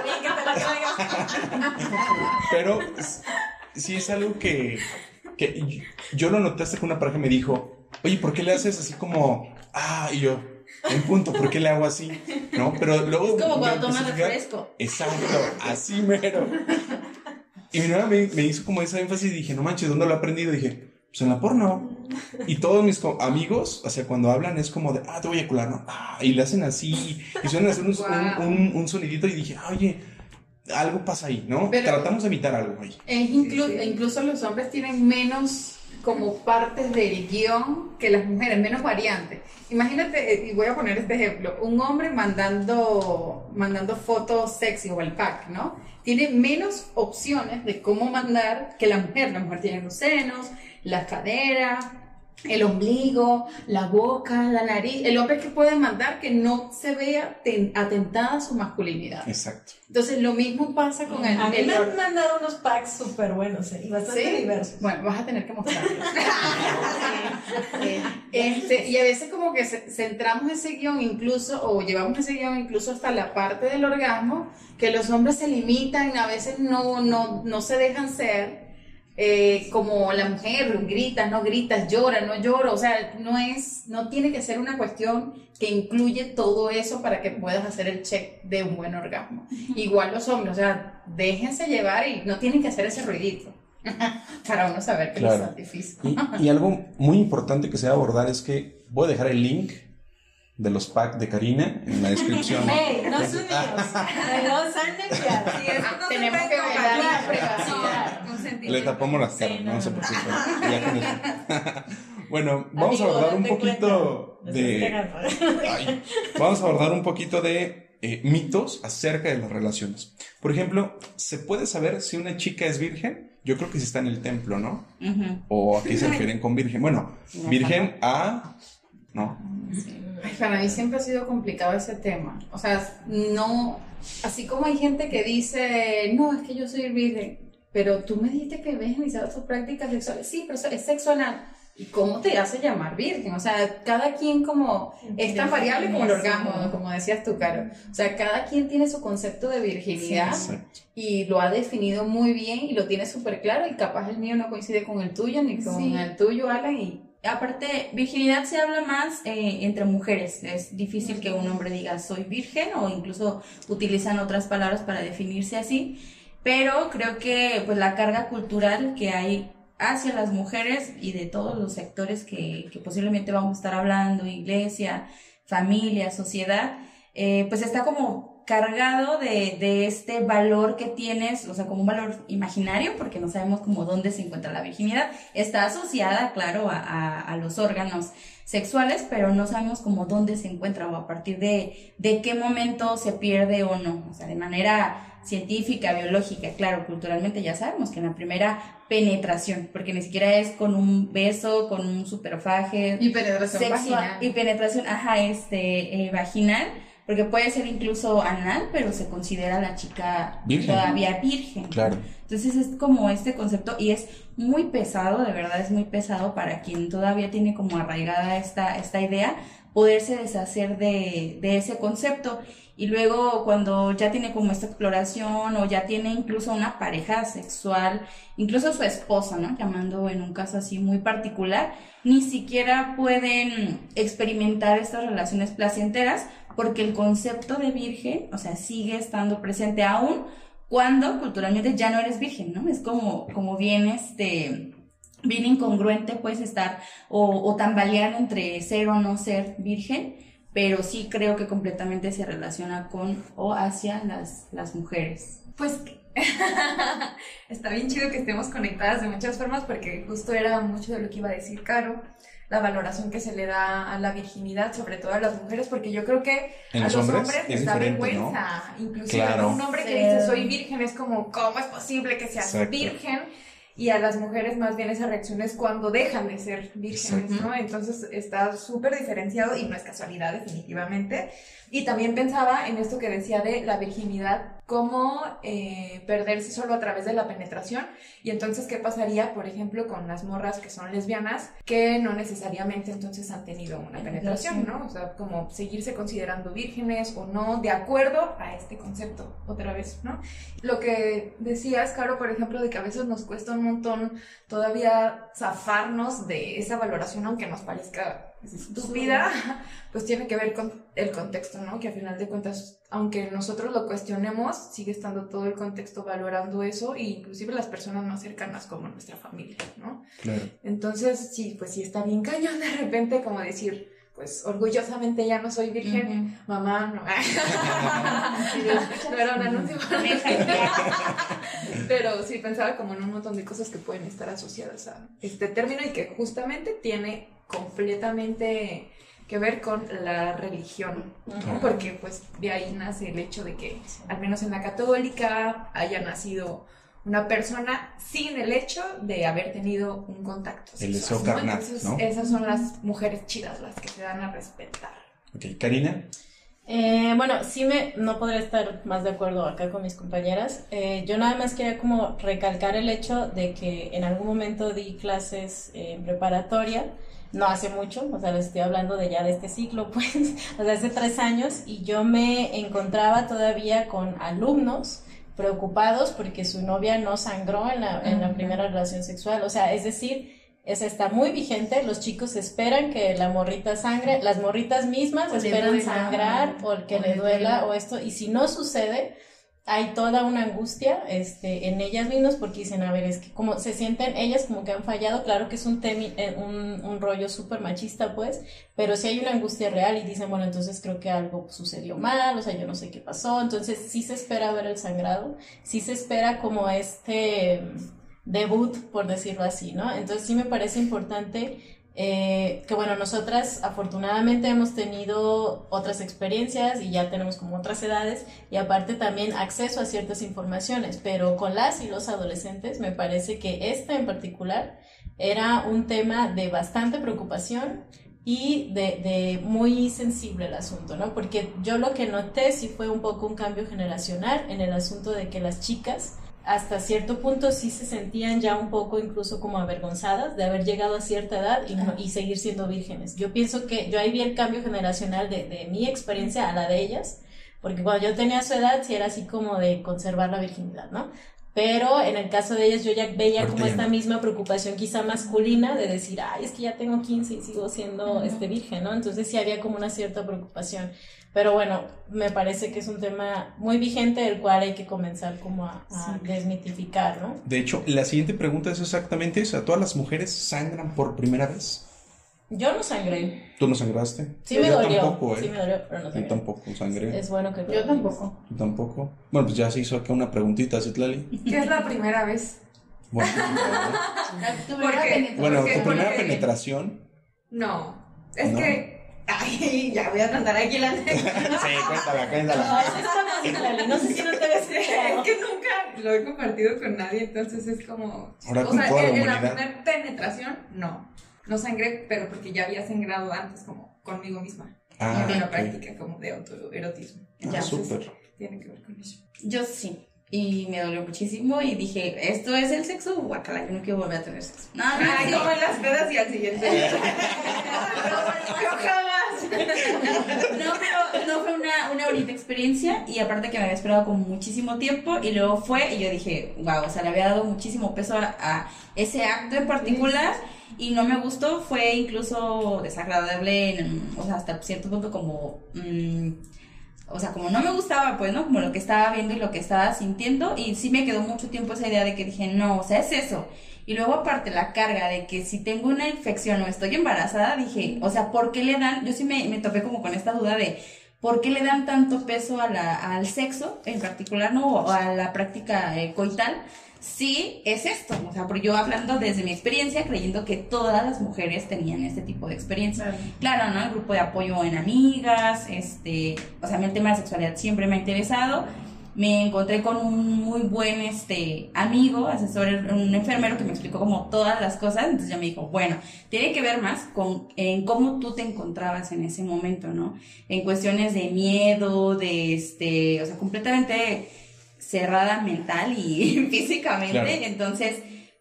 Pero sí es algo que, que yo lo noté hasta que una pareja me dijo, oye, ¿por qué le haces así como, ah, y yo, en punto, ¿por qué le hago así? ¿No? Pero luego... Es como cuando tomas refresco. Exacto, así mero. Y mi novia me, me, hizo como esa énfasis y dije, no manches, ¿dónde lo he aprendido? Y dije, pues en la porno. Y todos mis amigos, o sea, cuando hablan es como de, ah, te voy a eyacular, ¿no? Ah, y le hacen así, y suelen hacer un, wow. un, un, un sonidito y dije, oye, algo pasa ahí, ¿no? Pero- Tratamos de evitar algo ahí. Es inclu- e incluso los hombres tienen menos como partes del guion que las mujeres, menos variantes. Imagínate, eh, y voy a poner este ejemplo, un hombre mandando, mandando fotos sexy o el pack, ¿no? Tiene menos opciones de cómo mandar que la mujer. La mujer tiene los senos, las caderas, el ombligo, la boca, la nariz. El hombre que puede mandar que no se vea ten- atentada su masculinidad. Exacto. Entonces lo mismo pasa con el... A mí el me han mandado unos packs súper buenos eh, y bastante ¿Sí? diversos. Bueno, vas a tener que mostrarlos. Este, y a veces como que ce- centramos ese guion incluso, o llevamos ese guion incluso hasta la parte del orgasmo, que los hombres se limitan, a veces no, no, no se dejan ser. Eh, como la mujer, gritas, no gritas, llora, no llora, o sea, no es, no tiene que ser una cuestión que incluye todo eso para que puedas hacer el check de un buen orgasmo. Igual los hombres, o sea, déjense llevar y no tienen que hacer ese ruidito para uno saber que Claro. les satisfizo. Y, y algo muy importante que se va a abordar es que voy a dejar el link de los packs de Karina en la descripción. ¡Ey! No son míos. Sí, no se Tenemos puede que velar la privacidad. Le tapamos las caras, Sí, no, no, no. Ya con eso. bueno, vamos Amigo, a abordar un poquito cuenta. de. Ay, vamos a abordar un poquito de eh, mitos acerca de las relaciones. Por ejemplo, ¿se puede saber si una chica es virgen? Yo creo que si está en el templo, ¿no? Ujú. ¿O a qué se refieren con virgen? Bueno, virgen a... ¿No? Ay, para mí siempre ha sido complicado ese tema. O sea, no, así como hay gente que dice, no, es que yo soy virgen, pero tú me dijiste que iniciado tus prácticas sexuales. Sí, pero es sexual. ¿Y cómo te hace llamar virgen? O sea, cada quien como es tan variable como el orgasmo, como decías tú, Caro. O sea, cada quien tiene su concepto de virginidad Exacto. y lo ha definido muy bien y lo tiene súper claro y capaz el mío no coincide con el tuyo ni con Sí. el tuyo, Alan, y Aparte, virginidad se habla más eh, entre mujeres. Es difícil que un hombre diga soy virgen o incluso utilizan otras palabras para definirse así. Pero creo que pues la carga cultural que hay hacia las mujeres y de todos los sectores que, que posiblemente vamos a estar hablando, iglesia, familia, sociedad, eh, pues está como cargado de, de este valor que tienes, o sea, como un valor imaginario, porque no sabemos como dónde se encuentra la virginidad. Está asociada, claro, a, a- a los órganos sexuales, pero no sabemos como dónde se encuentra o a partir de, de qué momento se pierde o no. O sea, de manera científica, biológica, claro, culturalmente ya sabemos que en la primera penetración, porque ni siquiera es con un beso, con un superfaje, y penetración sexual vaginal. y penetración, ajá, este, eh, vaginal, porque puede ser incluso anal, pero se considera la chica Virgen. todavía virgen. Claro. Entonces es como este concepto y es muy pesado, de verdad es muy pesado para quien todavía tiene como arraigada esta, esta idea, poderse deshacer de, de ese concepto. Y luego cuando ya tiene como esta exploración o ya tiene incluso una pareja sexual, incluso su esposa, ¿no? Llamando en un caso así muy particular, ni siquiera pueden experimentar estas relaciones placenteras porque el concepto de virgen, o sea, sigue estando presente aún cuando culturalmente ya no eres virgen, ¿no? Es como, como bien este bien incongruente puedes estar o, o tambalear entre ser o no ser virgen, pero sí creo que completamente se relaciona con o hacia las, las mujeres. Pues está bien chido que estemos conectadas de muchas formas porque justo era mucho de lo que iba a decir Caro, la valoración que se le da a la virginidad, sobre todo a las mujeres, porque yo creo que ¿En a los hombres? hombres Es les da vergüenza. Inclusive Claro. un hombre que Sí. dice soy virgen es como, ¿cómo es posible que seas Exacto. virgen? Y a las mujeres más bien esa reacción es cuando dejan de ser vírgenes, Exacto. ¿no? Entonces está súper diferenciado y no es casualidad definitivamente. Y también pensaba en esto que decía de la virginidad, cómo eh, perderse solo a través de la penetración. Y entonces, ¿qué pasaría, por ejemplo, con las morras que son lesbianas, que no necesariamente entonces han tenido una penetración, ¿no? O sea, como seguirse considerando vírgenes o no, de acuerdo a este concepto, otra vez, ¿no? Lo que decías, Caro, por ejemplo, de que a veces nos cuesta un montón todavía zafarnos de esa valoración, aunque nos parezca estúpida, pues tiene que ver con el contexto, ¿no? Que a final de cuentas, aunque nosotros lo cuestionemos, sigue estando todo el contexto valorando eso e inclusive las personas más cercanas como nuestra familia, ¿no? Claro. Entonces, sí, pues sí está bien cañón de repente como decir, pues orgullosamente ya no soy virgen, mamá, no. no era un anuncio. Pero sí pensaba como en un montón de cosas que pueden estar asociadas a este término y que justamente tiene completamente que ver con la religión, ¿no? porque pues de ahí nace el hecho de que al menos en la católica haya nacido una persona sin el hecho de haber tenido un contacto. El sexual, deseo carnal, Entonces, ¿no? Esas son las mujeres chidas, las que se dan a respetar. Ok, Karina. Eh, bueno, sí me, no podría estar más de acuerdo acá con mis compañeras. Eh, yo nada más quería como recalcar el hecho de que en algún momento di clases en preparatoria, no hace mucho, o sea, les estoy hablando de ya de este ciclo, pues, o sea, hace tres años, y yo me encontraba todavía con alumnos preocupados porque su novia no sangró en la, en la primera relación sexual, o sea, es decir, esa está muy vigente, los chicos esperan que la morrita sangre, las morritas mismas O esperan sangrar o que o le duela. o esto, y si no sucede, hay toda una angustia este, en ellas mismas porque dicen, a ver, es que como se sienten ellas como que han fallado, claro que es un, temi- eh, un, un rollo súper machista, pues, pero sí hay una angustia real y dicen, bueno, entonces creo que algo sucedió mal, o sea, yo no sé qué pasó, entonces sí se espera ver el sangrado, sí se espera como este debut, por decirlo así, ¿no? Entonces sí me parece importante eh, que bueno, nosotras afortunadamente hemos tenido otras experiencias y ya tenemos como otras edades y aparte también acceso a ciertas informaciones, pero con las y los adolescentes me parece que este en particular era un tema de bastante preocupación y de, de muy sensible el asunto, ¿no? Porque yo lo que noté sí fue un poco un cambio generacional en el asunto de que las chicas hasta cierto punto sí se sentían ya un poco incluso como avergonzadas de haber llegado a cierta edad y, no- y seguir siendo vírgenes. Yo pienso que yo ahí vi el cambio generacional de, de mi experiencia a la de ellas, porque cuando yo tenía su edad sí era así como de conservar la virginidad, ¿no? Pero en el caso de ellas yo ya veía como esta misma preocupación quizá masculina de decir, ay, es que ya tengo 15 y sigo siendo este virgen, ¿no? Entonces sí había como una cierta preocupación. Pero bueno, me parece que es un tema muy vigente el cual hay que comenzar como a, a desmitificar, ¿no? De hecho, la siguiente pregunta es exactamente esa. ¿Todas las mujeres sangran por primera vez? Yo no sangré. ¿Tú no sangraste? Sí me Yo dolió. tampoco, ¿eh? Sí me dolió, pero no Yo sangré. tampoco sangré. Es bueno que Yo tampoco. Tú tampoco. Bueno, pues ya se hizo acá una preguntita, Citlali. ¿Qué es la primera vez? Bueno, Tu ¿Por qué? bueno, tu primera porque- penetración. No, es No. que... Ay, ya voy a cantar aquí la Sí, cuéntala, No, cuéntala. eso está más Citlali, No sé si no te ves Es que nunca lo he compartido con nadie, entonces es como... Ahora o con sea, toda la en, la primera penetración, no. No sangré, pero porque ya había sangrado antes, como conmigo misma. Ah, en una ok. práctica como de autoerotismo. Ah, Entonces, súper. Tiene que ver con eso. Yo sí. Y me dolió muchísimo y dije, esto es el sexo, guacala, yo no quiero volver a tener sexo. No, no, Ay, como en las pedas y al siguiente día. Yo jamás. No, pero no fue una, una bonita experiencia y aparte que me había esperado con muchísimo tiempo y luego fue y yo dije, wow, o sea, le había dado muchísimo peso a, ese acto en particular y no me gustó, fue incluso desagradable, o sea, hasta cierto punto como... mm, o sea, como no me gustaba, pues, ¿no? Como lo que estaba viendo y lo que estaba sintiendo. Y sí me quedó mucho tiempo esa idea de que dije, no, o sea, es eso. Y luego aparte la carga de que si tengo una infección o estoy embarazada, dije, o sea, ¿por qué le dan? Yo sí me, me topé como con esta duda de, ¿por qué le dan tanto peso a la, al sexo en particular, ¿no? O a la práctica eh, coital. Sí, es esto. O sea, porque yo hablando desde mi experiencia, creyendo que todas las mujeres tenían este tipo de experiencia. Claro, ¿no? El grupo de apoyo en amigas, este, o sea, a mí el tema de sexualidad siempre me ha interesado. Me encontré con un muy buen este amigo, asesor, un enfermero que me explicó como todas las cosas, entonces ya me dijo, bueno, tiene que ver más con en cómo tú te encontrabas en ese momento, ¿no? En cuestiones de miedo, de este, o sea, completamente cerrada mental y físicamente, Claro. entonces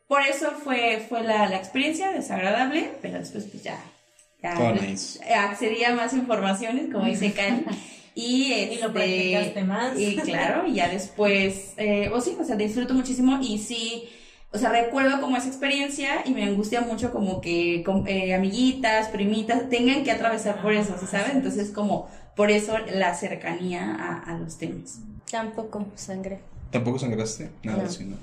por eso fue, fue la, la experiencia desagradable, pero después pues ya, ya Todo nice. accedí a más informaciones, como dice Karen. Y, Y lo este, practicaste más. Y claro, y ya después, eh, o sí, o sea, disfruto muchísimo y sí, o sea, recuerdo como esa experiencia y me angustia mucho como que eh, amiguitas, primitas, tengan que atravesar por eso, ¿sí sabes? Entonces como, por eso la cercanía a, a los temas. Tampoco sangre. ¿Tampoco sangraste? Nada, No. sí, no.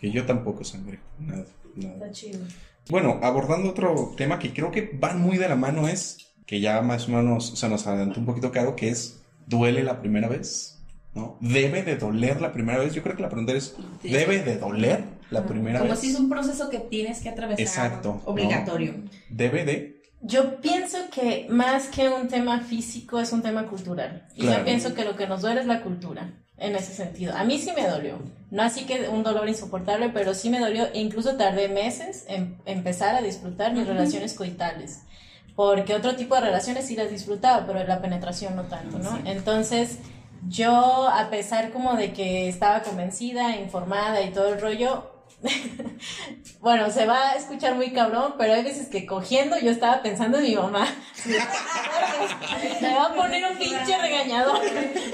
Que yo tampoco sangré. Nada, nada. Está chido. Bueno, abordando otro tema que creo que van muy de la mano es que ya más o menos se nos adelantó un poquito caro, que es, ¿duele la primera vez? ¿No? ¿Debe de doler la primera vez? Yo creo que la pregunta es, ¿debe de doler la primera Como vez? si es un proceso que tienes que atravesar. Exacto, ¿no? Obligatorio. ¿Debe de? Yo pienso que más que un tema físico es un tema cultural. Y Claro. yo pienso que lo que nos duele es la cultura, en ese sentido. A mí sí me dolió. No así que un dolor insoportable, pero sí me dolió. E incluso tardé meses en empezar a disfrutar mis relaciones coitales. Porque otro tipo de relaciones sí las disfrutaba, pero la penetración no tanto, ¿no? Entonces, yo, a pesar como de que estaba convencida, informada y todo el rollo, bueno, se va a escuchar muy cabrón, pero hay veces que cogiendo yo estaba pensando en mi mamá. Me va a poner un pinche regañador.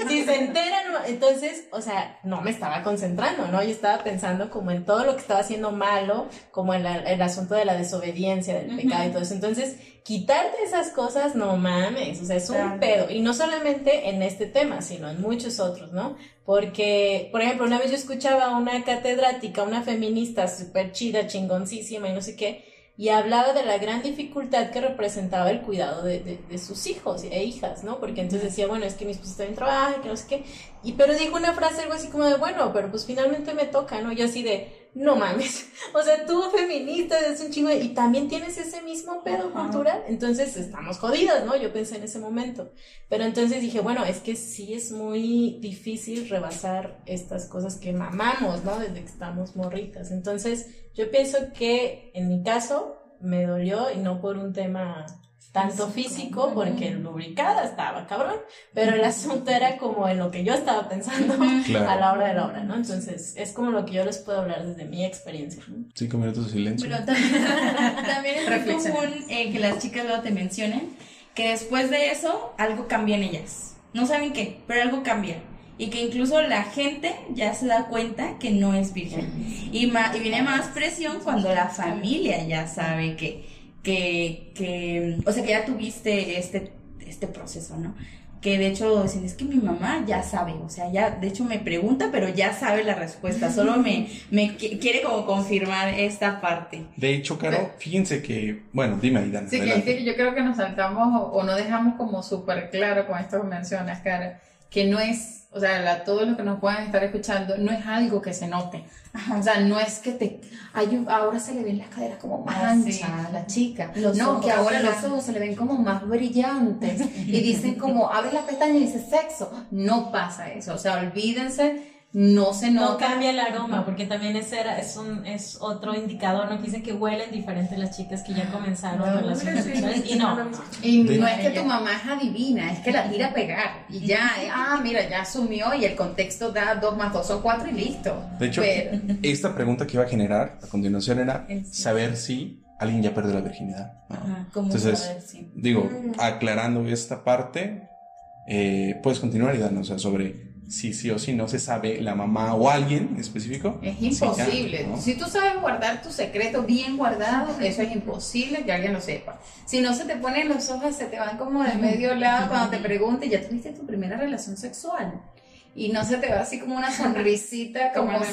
Si se enteran, no- entonces, o sea, no me estaba concentrando, ¿no? Yo estaba pensando como en todo lo que estaba haciendo malo, como en la- el asunto de la desobediencia, del pecado y todo eso. Entonces, quitarte esas cosas, no mames, o sea, es un Claro. pedo. Y no solamente en este tema, sino en muchos otros, ¿no? Porque, por ejemplo, una vez yo escuchaba a una catedrática, una feminista súper chida, chingoncísima y no sé qué, y hablaba de la gran dificultad que representaba el cuidado de, de- de sus hijos e hijas, ¿no? Porque entonces decía, bueno, es que mi esposo está en trabajo, que no sé qué, y pero dijo una frase algo así como de, bueno, pero pues finalmente me toca, ¿no? Yo así de, no mames, o sea, tú feminista es un chingo, de- y también tienes ese mismo pedo cultural, entonces estamos jodidas, ¿no? Yo pensé en ese momento, pero entonces dije, bueno, es que sí es muy difícil rebasar estas cosas que mamamos, ¿no? Desde que estamos morritas. Entonces, yo pienso que en mi caso me dolió y no por un tema tanto físico, porque lubricada estaba cabrón, pero el asunto era como en lo que yo estaba pensando Claro. a la hora de la hora, ¿no? Entonces, es como lo que yo les puedo hablar desde mi experiencia. ¿no? Cinco minutos de silencio. Bueno, también, también es muy común eh, que las chicas luego te mencionen que después de eso algo cambia en ellas. No saben qué, pero algo cambia. Y que incluso la gente ya se da cuenta que no es virgen. Y, ma- y viene más presión cuando la familia ya sabe que, que, que, o sea, que ya tuviste este, este proceso, ¿no? Que de hecho dicen, es que mi mamá ya sabe, o sea, ya, de hecho me pregunta, pero ya sabe la respuesta, solo me, me qui- quiere como confirmar esta parte. De hecho, Caro, fíjense que, bueno, dime ahí, Dana, Sí, que, adelante. que yo creo que nos saltamos o, o no dejamos como súper claro con esto que mencionas, Cara, que no es, o sea, la, todos los que nos puedan estar escuchando, no es algo que se note. O sea, no es que te, hay un- ahora se le ven las caderas como más Ah, sí. anchas a la chica. Los no, ojos, que ahora los ojos se le ven como más brillantes y dicen como, abre la pestaña y dice sexo. No pasa eso, o sea, olvídense, no se No nota. cambia el aroma, porque también ese era, es, un, es otro indicador, ¿no? Que dicen que huelen diferente las chicas que ya comenzaron relaciones sexuales. Y no, Y no es que tu mamá es adivina, es que la tira a pegar. Y ya, eh, ah, mira, ya asumió y el contexto da dos más dos son cuatro y listo. De hecho, Pero- esta pregunta que iba a generar a continuación era saber si alguien ya perdió la virginidad. ¿no? Ajá, ¿cómo Entonces, saber si- digo, Mm. aclarando esta parte, eh, puedes continuar y darnos, o sea, sobre si sí o si no se sabe la mamá o alguien específico. Es Sí, ya, imposible. ¿no? Si tú sabes guardar tu secreto bien guardado, eso es imposible que alguien lo sepa. Si no se te ponen los ojos, se te van como de medio lado cuando te pregunten, ya tuviste tu primera relación sexual. Y no se te va así como una sonrisita como... Como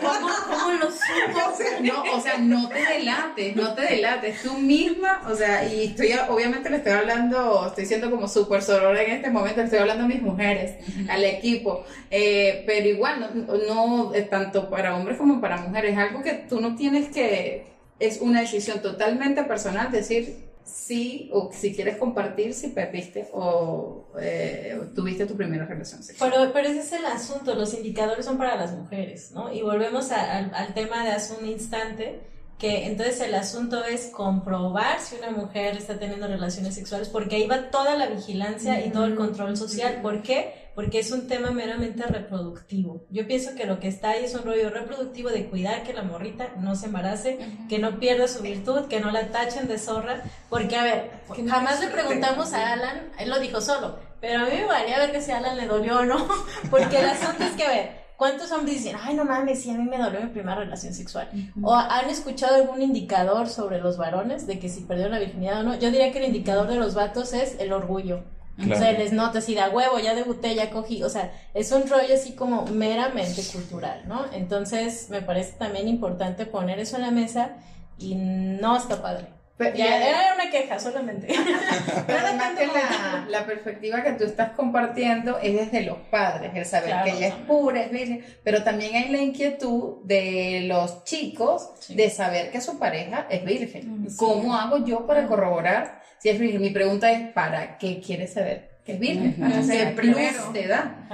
¿cómo, cómo lo supo? No, o sea, no te delates, no te delates, tú misma, o sea, y estoy, obviamente le estoy hablando, estoy siendo como súper sorora en este momento, le estoy hablando a mis mujeres, al equipo, eh, pero igual, no, no tanto para hombres como para mujeres, es algo que tú no tienes que, es una decisión totalmente personal, decir sí, o si quieres compartir si perdiste o eh, tuviste tu primera relación sexual. Pero, pero ese es el asunto, los indicadores son para las mujeres, ¿no? Y volvemos a- al, al tema de hace un instante, que entonces el asunto es comprobar si una mujer está teniendo relaciones sexuales, porque ahí va toda la vigilancia y todo el control social. ¿Por qué? Porque es un tema meramente reproductivo. Yo pienso que lo que está ahí es un rollo reproductivo de cuidar que la morrita no se embarace, que no pierda su virtud, que no la tachen de zorra, porque a ver, jamás le preguntamos a Alan, él lo dijo solo, pero a mí me valía ver que si a Alan le dolió o no, porque el asunto es que, a ver, ¿cuántos hombres dicen, ay, no mames, sí, a mí me dolió mi primera relación sexual? ¿O han escuchado algún indicador sobre los varones de que si perdieron la virginidad o no? Yo diría que el indicador de los vatos es el orgullo. Claro. O sea, les nota así de a huevo, ya debuté, ya cogí. O sea, es un rollo así como meramente cultural, ¿no? Entonces, me parece también importante poner eso en la mesa y no está padre. Pero- Ya, era una queja solamente. Pero además que la, la perspectiva que tú estás compartiendo es desde los padres, el saber Claro. que ella es pura, es virgen, pero también hay la inquietud de los chicos de saber que su pareja es virgen. ¿Cómo hago yo para corroborar si es virgen? Mi pregunta es, ¿para qué quieres saber que es virgen? Ujú. ¿Qué Ser plus primero. te da?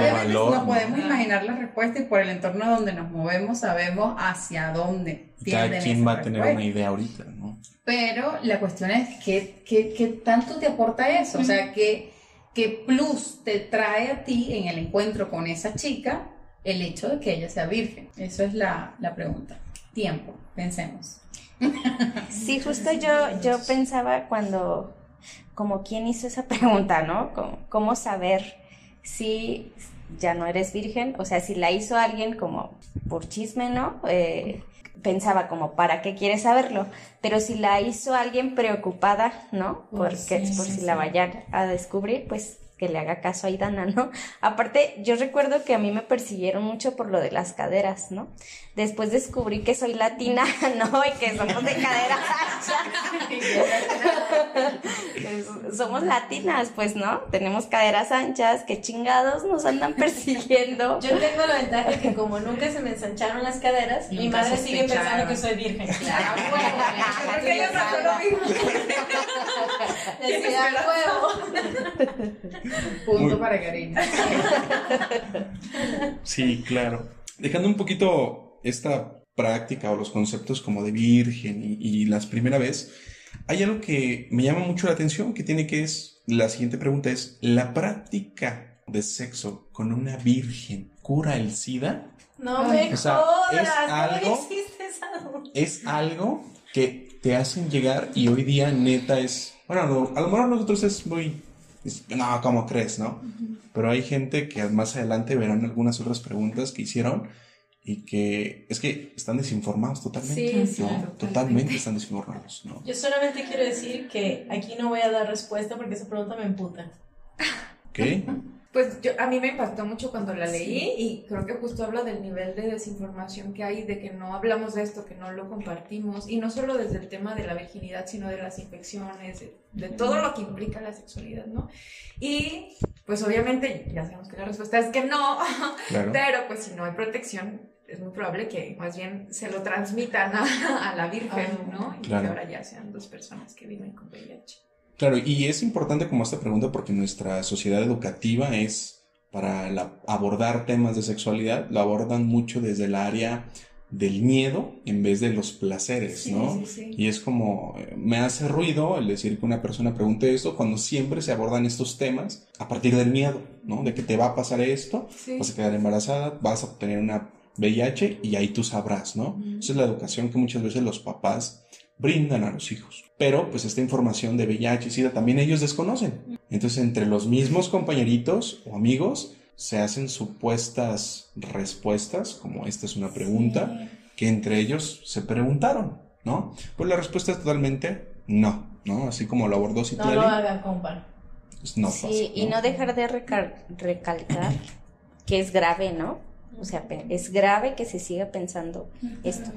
Obviamente no ¿no? podemos imaginar la respuesta y por el entorno donde nos movemos sabemos hacia dónde cada quien va a tener una idea ahorita, ¿no? Pero la cuestión es, ¿qué, qué, qué tanto te aporta eso? O sea, ¿qué, ¿qué plus te trae a ti en el encuentro con esa chica el hecho de que ella sea virgen? Eso es la, la pregunta. Tiempo, pensemos. Sí, justo yo, yo pensaba cuando, como quién hizo esa pregunta, ¿no? Como- ¿Cómo saber si ya no eres virgen? O sea, si la hizo alguien como por chisme, ¿no? Eh, pensaba como, ¿para qué quieres saberlo? Pero si la hizo alguien preocupada, ¿no? Porque sí, por si sí. la vaya a descubrir, pues que le haga caso a Idana, ¿no? Aparte, yo recuerdo que a mí me persiguieron mucho por lo de las caderas, ¿no? Después descubrí que soy latina, ¿no? Y que somos de caderas anchas. somos latinas, pues, ¿no? Tenemos caderas anchas, que chingados nos andan persiguiendo. Yo tengo la ventaja de que como nunca se me ensancharon las caderas, mi madre sigue pensando que soy virgen. Porque ellos hacen lo mismo. Decía huevo. Punto Muy- para Karina. Sí, claro. Dejando un poquito esta práctica o los conceptos como de virgen y, y las primera vez, hay algo que me llama mucho la atención que tiene que es, la siguiente pregunta es, ¿la práctica de sexo con una virgen cura el SIDA? No me O sea, jodas, es ¿cómo algo- Es algo que te hacen llegar y hoy día neta es, bueno, no, a lo mejor a nosotros es muy, no, ¿cómo crees, no? Pero hay gente que más adelante verán algunas otras preguntas que hicieron y que es que están desinformados totalmente. Sí, sí, ¿no? totalmente. totalmente están desinformados, ¿no? Yo solamente quiero decir que aquí no voy a dar respuesta porque esa pregunta me emputa. ¿Ok? Pues yo, a mí me impactó mucho cuando la leí y creo que justo habla del nivel de desinformación que hay, de que no hablamos de esto, que no lo compartimos, y no solo desde el tema de la virginidad, sino de las infecciones, de, de todo lo que implica la sexualidad, ¿no? Y pues obviamente ya sabemos que la respuesta es que no, Claro. pero pues si no hay protección, es muy probable que más bien se lo transmitan a, a la Virgen, ¿no? Y Claro. que ahora ya sean dos personas que viven con VIH. Claro, y es importante como esta pregunta porque nuestra sociedad educativa es para la- abordar temas de sexualidad, lo abordan mucho desde el área del miedo en vez de los placeres, ¿no? sí, sí. Y es como, eh, me hace ruido el decir que una persona pregunte esto cuando siempre se abordan estos temas a partir del miedo, ¿no? De que te va a pasar esto, vas a quedar embarazada, vas a tener una VIH y ahí tú sabrás, ¿no? Esa es la educación que muchas veces los papás brindan a los hijos. Pero pues esta información de VIH y SIDA también ellos desconocen. Entonces entre los mismos compañeritos o amigos se hacen supuestas respuestas, como esta es una pregunta, que entre ellos se preguntaron, ¿no? Pues la respuesta es totalmente no, ¿no? Así como lo abordó No Citlali, lo hagan, compa. pues no Sí, pasa, y no dejar de recal- recalcar que es grave, ¿no? O sea, es grave que se siga pensando esto.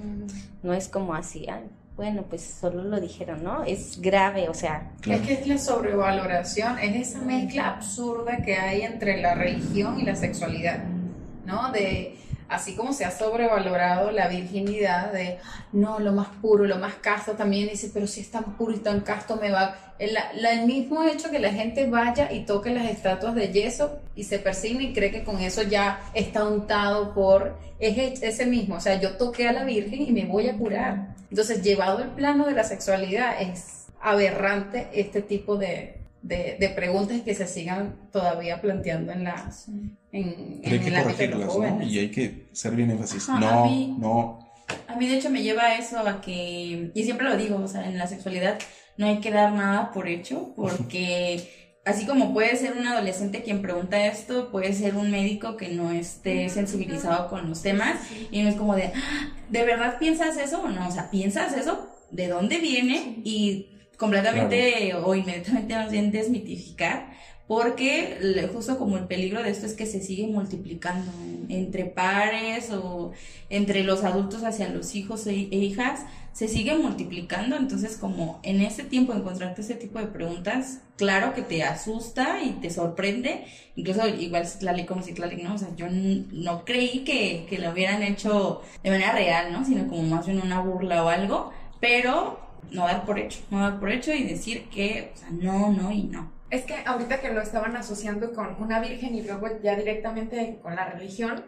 No es como así, "Ay, bueno, pues solo lo dijeron, ¿no? Es grave, o sea, Es que es la sobrevaloración, es esa mezcla absurda que hay entre la religión y la sexualidad, ¿no? De así como se ha sobrevalorado la virginidad de no, lo más puro, lo más casto también dice, pero si es tan puro y tan casto me va. El, el mismo hecho que la gente vaya y toque las estatuas de yeso y se persigne y cree que con eso ya está untado por. Es ese mismo, o sea, yo toqué a la Virgen y me voy a curar. Entonces, llevado al plano de la sexualidad, es aberrante este tipo de, de, de preguntas que se sigan todavía planteando en las en, en hay que el ámbito de los corregirlas, ¿no? Y hay que ser bien énfasis. Ajá, a no, mí- no, A mí de hecho me lleva a eso a que, y siempre lo digo, o sea, en la sexualidad no hay que dar nada por hecho, porque así como puede ser un adolescente quien pregunta esto, puede ser un médico que no esté sensibilizado con los temas y no es como de, "Ah, ¿de verdad piensas eso o no? O sea, ¿piensas eso? ¿De dónde viene? Y completamente o inmediatamente más bien desmitificar porque justo como el peligro de esto es que se sigue multiplicando en- entre pares o entre los adultos hacia los hijos e, e hijas, se sigue multiplicando, entonces como en ese tiempo encontrarte ese tipo de preguntas, claro que te asusta y te sorprende, incluso igual Citlali como Citlali, ¿no? O sea, yo no creí que, que lo hubieran hecho de manera real, ¿no? Sino como más bien una burla o algo, pero no dar por hecho, no dar por hecho y decir que, no, no y no. Es que ahorita que lo estaban asociando con una virgen y luego ya directamente con la religión,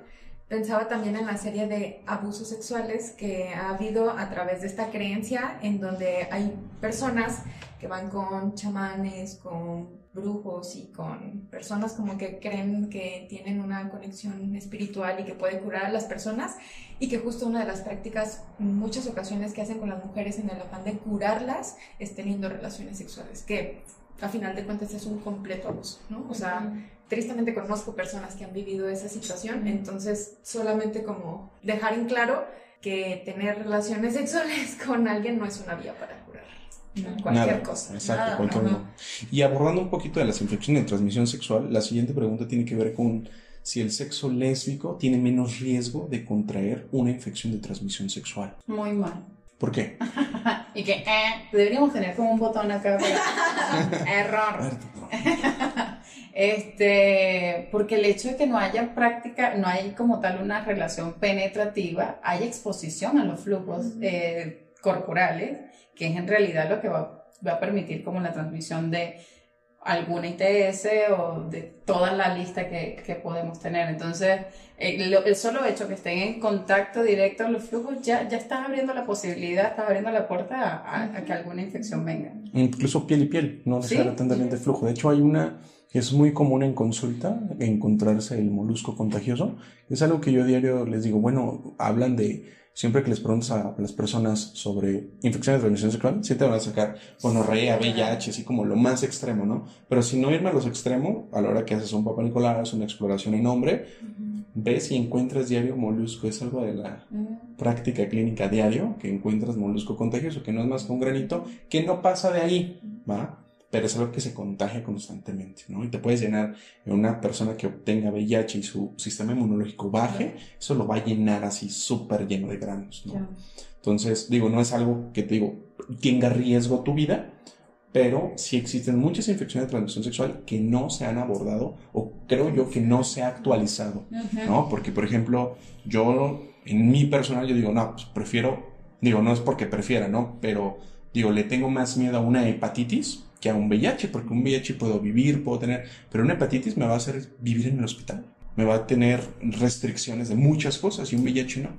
pensaba también en la serie de abusos sexuales que ha habido a través de esta creencia en donde hay personas que van con chamanes, con brujos y con personas como que creen que tienen una conexión espiritual y que puede curar a las personas y que justo una de las prácticas en muchas ocasiones que hacen con las mujeres en el afán de curarlas es teniendo relaciones sexuales, que a final de cuentas es un completo abuso, ¿no? O sea, tristemente conozco personas que han vivido esa situación, entonces solamente como dejar en claro que tener relaciones sexuales con alguien no es una vía para cualquier Nada, cosa. Exacto, Nada, cualquier no. Y abordando un poquito de las infecciones de transmisión sexual, la siguiente pregunta tiene que ver con si el sexo lésbico tiene menos riesgo de contraer una infección de transmisión sexual. Muy mal. ¿Por qué? Y que eh, deberíamos tener como un botón acá. para- Error. Este, porque el hecho de que no haya práctica, no hay como tal una relación penetrativa, hay exposición a los flujos eh, corporales, que es en realidad lo que va, va a permitir como la transmisión de alguna ITS o de toda la lista que, que podemos tener. Entonces, eh, lo- el solo hecho que estén en contacto directo los flujos ya, ya está abriendo la posibilidad, está abriendo la puerta a, a- que alguna infección venga. Incluso piel y piel, no Sí. necesariamente flujo. De hecho, hay una que es muy común en consulta, encontrarse el molusco contagioso. Es algo que yo diario les digo, bueno, hablan de, siempre que les preguntas a las personas sobre infecciones de transmisión sexual, sí te van a sacar gonorrea, VIH, así como lo más extremo, ¿no? Pero si no irme a los extremos, a la hora que haces un papá Nicolás, una exploración en hombre, ves y encuentras diario molusco. Es algo de la práctica clínica diario que encuentras molusco contagioso, que no es más que un granito que no pasa de ahí, ¿va? Pero es algo que se contagia constantemente, ¿no? Y te puedes llenar en una persona que obtenga VIH y su sistema inmunológico baje, eso lo va a llenar así súper lleno de granos, ¿no? Entonces, digo, no es algo que te digo, tenga riesgo tu vida, pero sí existen muchas infecciones de transmisión sexual que no se han abordado o creo yo que no se ha actualizado. ¿no? Porque, por ejemplo, yo, en mi personal, yo digo, no, pues prefiero, digo, no es porque prefiera, ¿no? Pero, digo, le tengo más miedo a una hepatitis que a un VIH, porque un VIH puedo vivir, puedo tener, pero una hepatitis me va a hacer vivir en el hospital. Me va a tener restricciones de muchas cosas y un VIH no.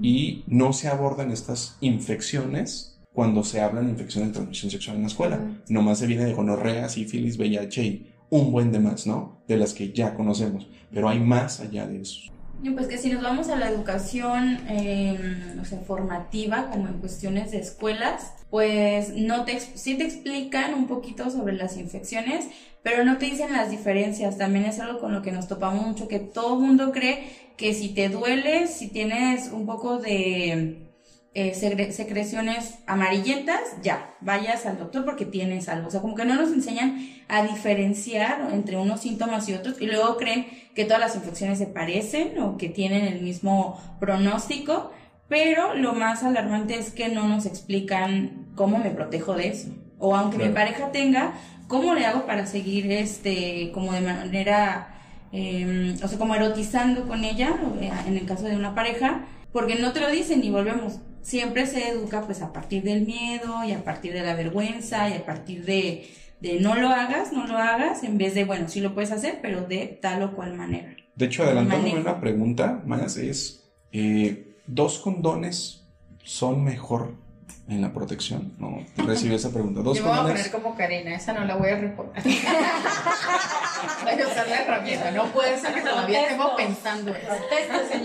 Y no se abordan estas infecciones cuando se hablan de infecciones de transmisión sexual en la escuela. Nomás se viene de gonorrea, sífilis, VIH y un buen de más, ¿no? De las que ya conocemos. Pero hay más allá de eso. Pues que si nos vamos a la educación, eh, o sea, formativa, como en cuestiones de escuelas, pues no te, sí te explican un poquito sobre las infecciones, pero no te dicen las diferencias. También es algo con lo que nos topamos mucho, que todo el mundo cree que si te duele, si tienes un poco de eh, secreciones amarillentas, ya, vayas al doctor porque tienes algo. O sea, como que no nos enseñan a diferenciar entre unos síntomas y otros y luego creen que todas las infecciones se parecen o que tienen el mismo pronóstico, pero lo más alarmante es que no nos explican cómo me protejo de eso. O aunque mi pareja tenga, ¿cómo le hago para seguir este, como de manera, eh, o sea, como erotizando con ella, eh, en el caso de una pareja? Porque no te lo dicen y volvemos. Siempre se educa pues a partir del miedo y a partir de la vergüenza y a partir de, de no lo hagas, no lo hagas, en vez de, bueno, sí lo puedes hacer, pero de tal o cual manera. De hecho, adelantándome Manejo. una pregunta más, es, eh, ¿dos condones son mejor en la protección? No, recibí esa pregunta. ¿Dos Yo me voy a poner como Karina, esa no la voy a responder. voy a usar la herramienta, no puede ser que todavía estemos pensando eso.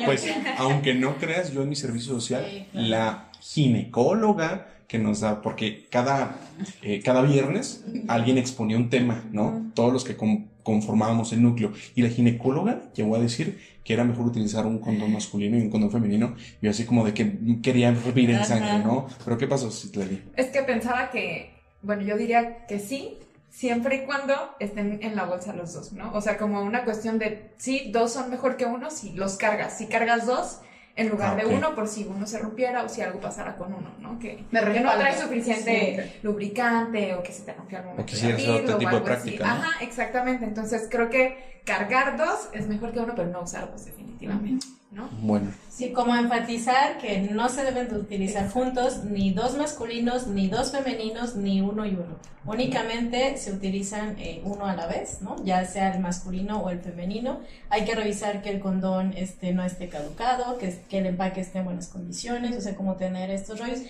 Pues, aunque no creas, yo en mi servicio social, la ginecóloga que nos da, porque cada, eh, cada viernes alguien exponía un tema, ¿no? Todos los que con- conformábamos el núcleo. Y la ginecóloga llegó a decir que era mejor utilizar un condón masculino y un condón femenino. Y así como de que quería hervir en sangre, ¿no? Pero ¿qué pasó, Citlali? Es que pensaba que, bueno, yo diría que sí, siempre y cuando estén en la bolsa los dos, ¿no? O sea, como una cuestión de, sí, dos son mejor que uno si los cargas. Si cargas dos, en lugar Ah, de uno por si uno se rompiera o si algo pasara con uno, ¿no? Que, Me que no trae suficiente lubricante o que se te rompió al momento quisieras de hacer otro o tipo de algo así. práctica, ¿no? Ajá, exactamente. Entonces creo que cargar dos es mejor que uno, pero no usar dos definitivamente, ¿no? Bueno, Sí, como enfatizar que no se deben de utilizar juntos ni dos masculinos, ni dos femeninos, ni uno y uno. Únicamente se utilizan eh, uno a la vez, ¿no? Ya sea el masculino o el femenino. Hay que revisar que el condón este, no esté caducado, que, que el empaque esté en buenas condiciones, o sea, como tener estos rollos.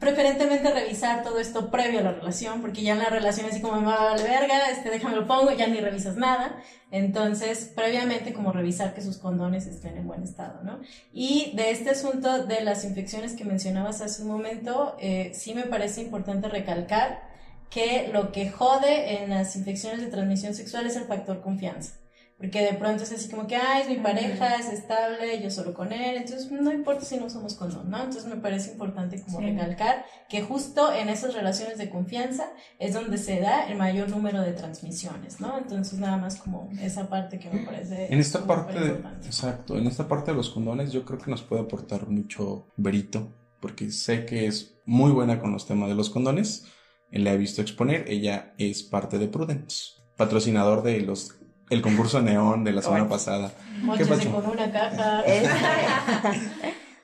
Preferentemente revisar todo esto previo a la relación, porque ya en la relación así como me va a valer verga, este, déjame lo pongo, ya ni revisas nada. Entonces, previamente como revisar que sus condones estén en buen estado, ¿no? Y de este asunto de las infecciones que mencionabas hace un momento, eh, sí me parece importante recalcar que lo que jode en las infecciones de transmisión sexual es el factor confianza. Porque de pronto es así como que, ay, es mi pareja, es estable, yo solo con él, entonces no importa si no somos condón, ¿no? Entonces me parece importante como Sí. recalcar que justo en esas relaciones de confianza es donde se da el mayor número de transmisiones, ¿no? Entonces nada más como esa parte que me parece en esta parte, importante. exacto, en esta parte de los condones yo creo que nos puede aportar mucho Berito, porque sé que es muy buena con los temas de los condones. La he visto exponer, ella es parte de Prudence, patrocinador de los el concurso Neón de la semana pasada. ¿Qué pasó? con una caja.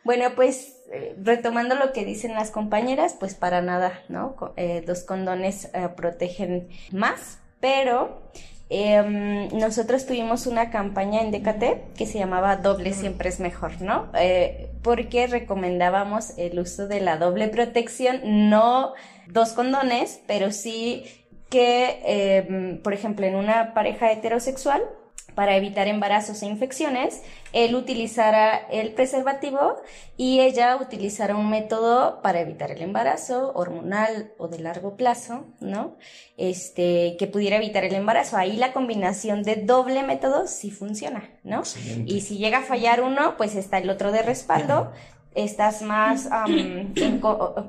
Bueno, pues eh, retomando lo que dicen las compañeras, pues para nada, ¿no? Eh, dos condones eh, protegen más, pero em, nosotros tuvimos una campaña en DKT que se llamaba Doble siempre es mejor, ¿no? Eh, porque recomendábamos el uso de la doble protección, no dos condones, pero sí que, em, por ejemplo, en una pareja heterosexual, para evitar embarazos e infecciones, él utilizara el preservativo y ella utilizara un método para evitar el embarazo hormonal o de largo plazo, ¿no? Este, que pudiera evitar el embarazo. Ahí la combinación de doble método sí funciona, ¿no? Excelente. Y si llega a fallar uno, pues está el otro de respaldo. Estás más, am, en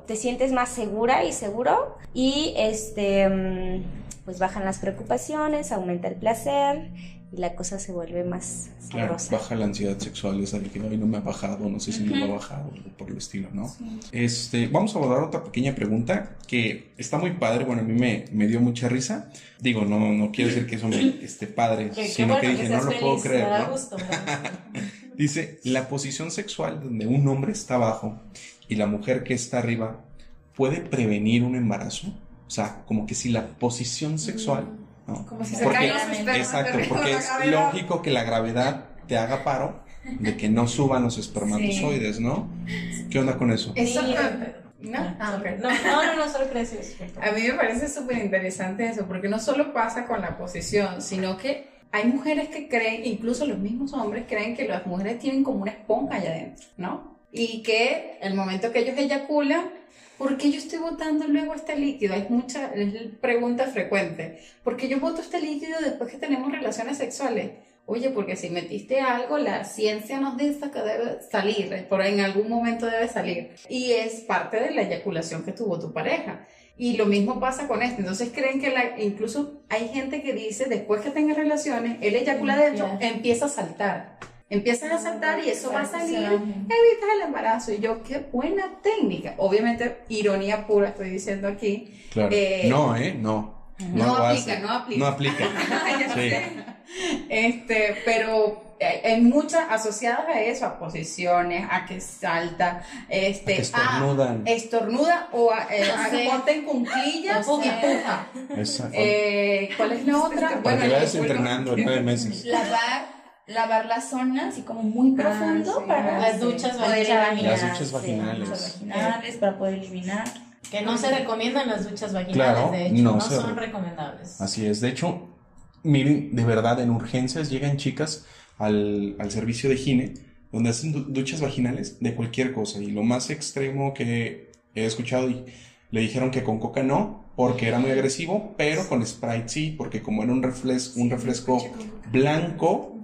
te sientes más segura y seguro y este, pues bajan las preocupaciones, aumenta el placer y la cosa se vuelve más Claro, sabrosa. baja la ansiedad sexual, esa de que hoy no me ha bajado, no sé si me va a bajar o algo por el estilo, ¿no? Este, vamos a abordar otra pequeña pregunta que está muy padre, bueno, a mí me, me dio mucha risa. Digo, no, no quiero decir que eso me esté padre, sino bueno que dije, no lo puedo creer, me da ¿no? gusto, me da gusto. Dice, la posición sexual donde un hombre está abajo y la mujer que está arriba puede prevenir un embarazo. O sea, como que si la posición sexual, ¿no? Como si se Porque- caen los espermas Exacto, porque es gravedad. lógico que la gravedad te haga paro de que no suban los espermatozoides, ¿no? ¿Qué onda con eso? ¿No? Ah, Ah, ok. No, no, no, no, solo eso. A mí me parece súper interesante eso, porque no solo pasa con la posición, sino que hay mujeres que creen, incluso los mismos hombres creen que las mujeres tienen como una esponja allá adentro, ¿no? Y que el momento que ellos eyaculan, ¿por qué yo estoy botando luego este líquido? Es mucha es pregunta frecuente. ¿Por qué yo boto este líquido después que tenemos relaciones sexuales? Oye, porque si metiste algo, la ciencia nos dice que debe salir, por en algún momento debe salir. Y es parte de la eyaculación que tuvo tu pareja. Y lo mismo pasa con esto. Entonces creen que la, incluso hay gente que dice, después que tengas relaciones, él eyacula dentro, empieza a saltar. Empiezas a saltar y eso va a salir, evitas el embarazo. Y yo, qué buena técnica. Obviamente, ironía pura estoy diciendo aquí. Claro. Eh, no, ¿eh? No. no lo aplica, no aplica. No aplica. Ya Sí. Este, pero hay hay muchas asociadas a eso, a posiciones, a que salta, este, A que estornudan. a estornuda o a, eh, a Sí. ponte en cunclillas O y puja. Exacto. Eh, ¿Cuál es la otra? Para que el- vayas bueno, entrenando en nueve meses. Lavar, lavar la zona así como muy profundo sí. para Las duchas poder vaginales. Las duchas sí, vaginales. duchas vaginales para poder eliminar. Que no se recomiendan las duchas vaginales, Claro, de hecho, no no, son re- recomendables. Así es. De hecho, miren, de verdad, en urgencias llegan chicas al, al servicio de gine donde hacen du- duchas vaginales de cualquier cosa. Y lo más extremo que he escuchado, y le dijeron que con coca no, porque era muy agresivo, pero con Sprite sí, porque como era un refresco, un refresco blanco,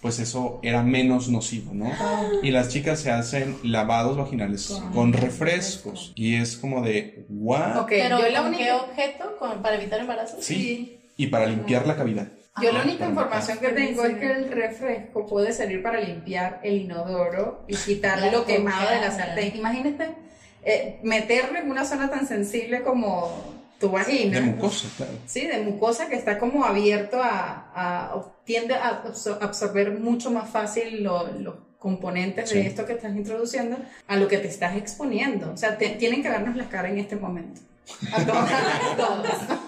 pues eso era menos nocivo, ¿no? Y las chicas se hacen lavados vaginales con refrescos. Y es como de, ¿what? ¿Pero yo la única- qué objeto? ¿Con- ¿Para evitar embarazos? Sí. Y para limpiar la cavidad. Yo la única Para información que tengo es que el refresco puede servir para limpiar el inodoro y quitar La lo quemado de la sartén. Imagínate eh, meterlo en una zona tan sensible como tu vagina. De mucosa, claro. Sí, de mucosa que está como abierto a, a- tiende a absor- absorber mucho más fácil lo- los componentes Sí. de esto que estás introduciendo a lo que te estás exponiendo. O sea, te- tienen que vernos las caras en este momento. A todas, a.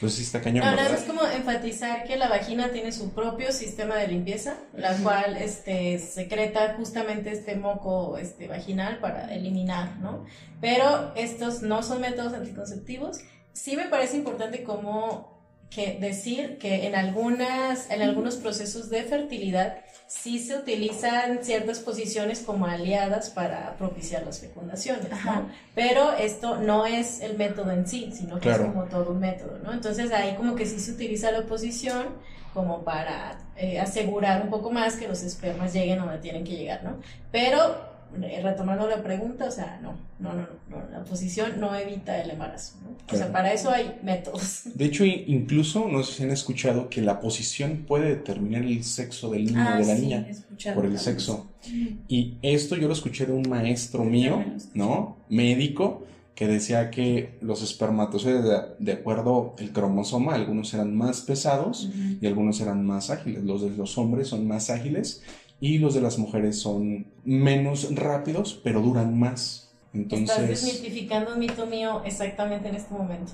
Pues sí está cañón, más como enfatizar que la vagina tiene su propio sistema de limpieza, la cual este, secreta justamente este moco este, vaginal para eliminar, ¿no? Pero estos no son métodos anticonceptivos. Sí me parece importante como que decir que en algunas, en algunos procesos de fertilidad sí se utilizan ciertas posiciones como aliadas para propiciar las fecundaciones, ¿no? Pero esto no es el método en sí, sino que Claro. es como todo un método, ¿no? Entonces ahí como que sí se utiliza la posición como para eh, asegurar un poco más que los espermas lleguen a donde tienen que llegar, ¿no? Pero retomando la pregunta, o sea, no, no, no, no, la posición no evita el embarazo, ¿no? O sea, para eso hay métodos. De hecho, incluso, no sé si han escuchado que la posición puede determinar el sexo del niño o Ah, de la sí, niña por el sexo. Y esto yo lo escuché de un maestro mío, ¿no? Médico, que decía que los espermatozoides, de, de acuerdo al cromosoma, algunos eran más pesados y algunos eran más ágiles. Los de los hombres son más ágiles y los de las mujeres son menos rápidos, pero duran más. Estás Entonces, desmitificando un mito mío exactamente en este momento.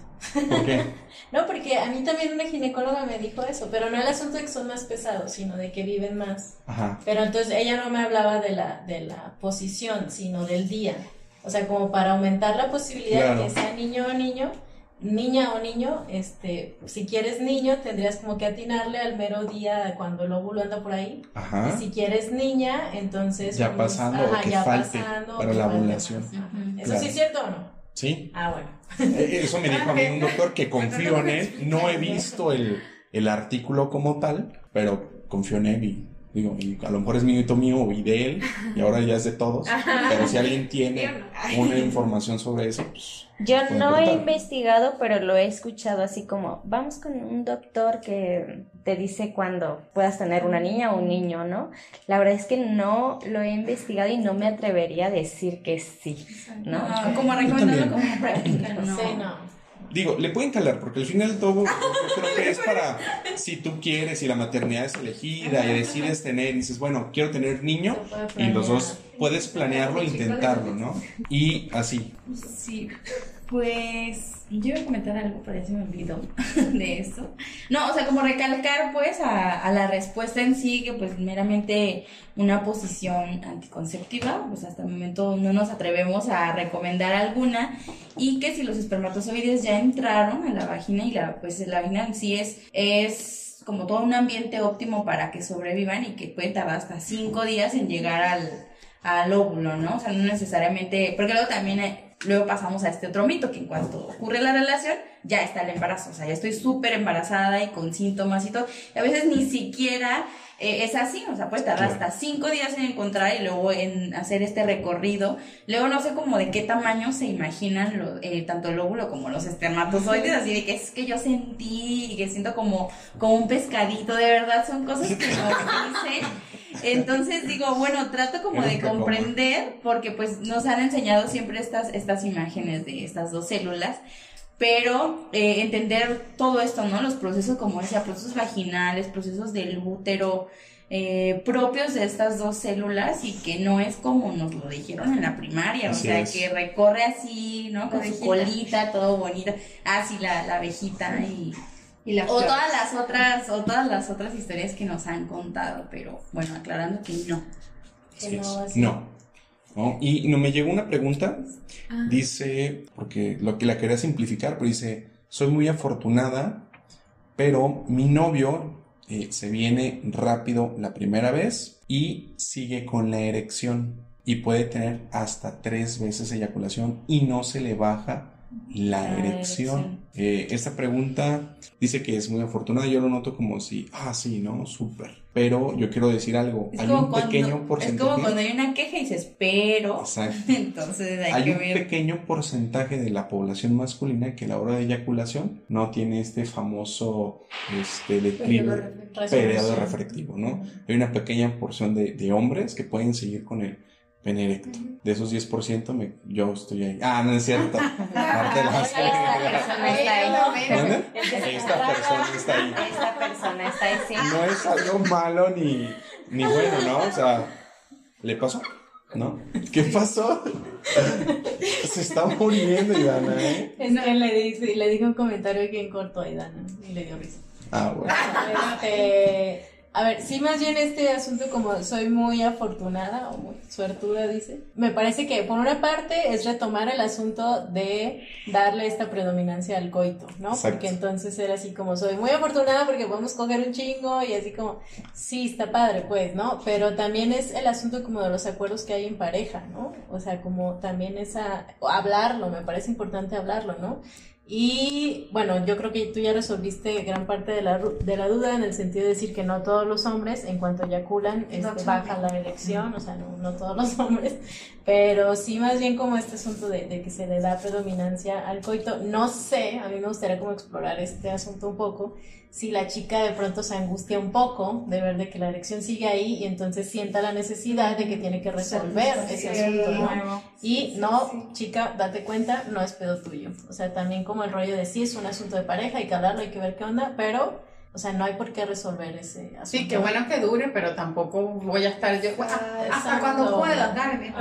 ¿por qué? No, porque a mí también una ginecóloga me dijo eso, pero no el asunto de que son más pesados, sino de que viven más. Ajá. Pero entonces ella no me hablaba de la, de la posición, sino del día. O sea, como para aumentar la posibilidad Claro. de que sea niño o niño, niña o niño, este, si quieres niño, tendrías como que atinarle al mero día cuando el óvulo anda por ahí. Ajá. Y si quieres niña, entonces... Ya pues, pasando o que ya falte pasando, para que la ovulación. ¿Eso Claro. sí es cierto o no? Sí. Ah, bueno. Eh, Eso me dijo a mí un doctor que confío en él. No he visto el, el artículo como tal, pero confío en él y digo, y a lo mejor es mito mío y de él, y ahora ya es de todos. Pero si alguien tiene una información sobre eso, pues. Yo no he investigado, pero lo he escuchado así como, vamos con un doctor que te dice cuándo puedas tener una niña o un niño, ¿no? La verdad es que no lo he investigado y no me atrevería a decir que sí, ¿no? No, como recomendarlo como práctica, no. Sí, no. Digo, le pueden calar, porque al final todo yo creo que es para si tú quieres y la maternidad es elegida y decides tener, y dices, bueno, quiero tener niño, y los dos puedes planearlo e intentarlo, ¿no? Y así. Sí, pues yo iba a comentar algo, se me olvidó de eso. No, o sea, como recalcar pues a, la respuesta en sí, que pues meramente una posición anticonceptiva, pues hasta el momento no nos atrevemos a recomendar alguna, y que si los espermatozoides ya entraron a la vagina y la, pues la vagina en sí es, es como todo un ambiente óptimo para que sobrevivan y que puede tardar hasta cinco días en llegar al, al óvulo, ¿no? O sea, no necesariamente, porque luego también, luego pasamos a este otro mito, que en cuanto ocurre la relación, ya está el embarazo, o sea, ya estoy súper embarazada y con síntomas y todo, y a veces ni siquiera eh, es así, o sea, puede tardar hasta cinco días en encontrar y luego en hacer este recorrido, luego no sé como de qué tamaño se imaginan lo- eh, tanto el óvulo como los espermatozoides, así de que es que yo sentí y que siento como, como un pescadito, de verdad, son cosas que no dicen. Entonces digo, bueno, trato como de comprender, porque pues nos han enseñado siempre estas, estas imágenes de estas dos células, pero eh, entender todo esto, ¿no? Los procesos, como decía, procesos vaginales, procesos del útero, eh, propios de estas dos células y que no es como nos lo dijeron en la primaria, Así o sea, es. que recorre así, ¿no? Con La su abejita. colita, todo bonito, así la, la abejita y... Y las o flores. todas las otras, o todas las otras historias que nos han contado, pero bueno, aclarando que no. Así es. No. ¿No? Y no me llegó una pregunta. Dice, porque lo que la quería simplificar, pero dice, soy muy afortunada, pero mi novio eh, se viene rápido la primera vez y sigue con la erección y puede tener hasta tres veces eyaculación y no se le baja la La erección. Eh, esta pregunta dice que es muy afortunada, yo lo noto como si, ah, sí, ¿no? Súper. Pero yo quiero decir algo, Es hay un cuando, pequeño es porcentaje. como cuando hay una queja y dices, pero. Exacto. Entonces hay, Hay que un ver. pequeño porcentaje de la población masculina que a la hora de eyaculación no tiene este famoso este, declive, periodo refractivo, ¿no? Hay una pequeña porción de, de hombres que pueden seguir con el pene erecto. De esos 10%, me, yo estoy ahí. Ah, no es cierto. Parte de la- Esta persona está ahí. Esta persona está ahí. Esta persona está ahí, sí. No es algo malo ni, ni bueno, ¿no? O sea, ¿le pasó? ¿No? ¿Qué pasó? Se está muriendo Ivana, ¿eh? Es que le, dice, le dije un comentario aquí en corto a Idana y le dio risa. Ah, bueno. Este, a ver, sí, más bien este asunto como soy muy afortunada o muy suertuda, dice. Me parece que por una parte es retomar el asunto de darle esta predominancia al coito, ¿no? Exacto. Porque entonces era así como soy muy afortunada porque podemos coger un chingo y así como, sí, está padre, pues, ¿no? Pero también es el asunto como de los acuerdos que hay en pareja, ¿no? O sea, como también esa, hablarlo, me parece importante hablarlo, ¿no? Y bueno, yo creo que tú ya resolviste gran parte de la, de la duda en el sentido de decir que no todos los hombres, en cuanto eyaculan, este, bajan la erección, o sea, no, no todos los hombres, pero sí más bien como este asunto de, de que se le da predominancia al coito. No sé, a mí me gustaría como explorar este asunto un poco, si la chica de pronto se angustia un poco de ver de que la erección sigue ahí y entonces sienta la necesidad de que tiene que resolver ese asunto, ¿no? Y no, chica, date cuenta, no es pedo tuyo. O sea, también como el rollo de sí es un asunto de pareja, hay que hablarlo, hay que ver qué onda, pero, o sea, no hay por qué resolver ese asunto. Sí, qué bueno que dure, pero tampoco voy a estar yo. "Ah, hasta cuando puedas, dale, mi sí,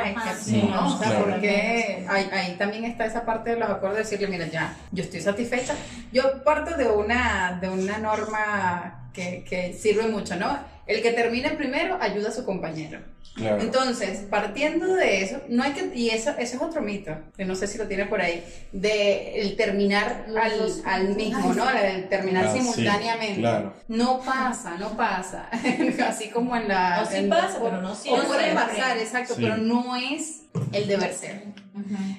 sí, ¿no? O sea, claro. porque ahí, ahí también está esa parte de los acuerdos de decirle, mira, ya, yo estoy satisfecha. Yo parto de una, de una norma que, que sirve mucho, ¿no? El que termine primero ayuda a su compañero. Claro. Entonces, partiendo de eso, no hay que, y eso, eso es otro mito, que no sé si lo tiene por ahí, de el terminar al, dos al mismo, ¿no? El terminar Ah, sí, simultáneamente. claro. No pasa, no pasa. Así como en la. O sí en- pasa, o- pero no O siempre. puede pasar, exacto, Sí. pero no es el deber ser.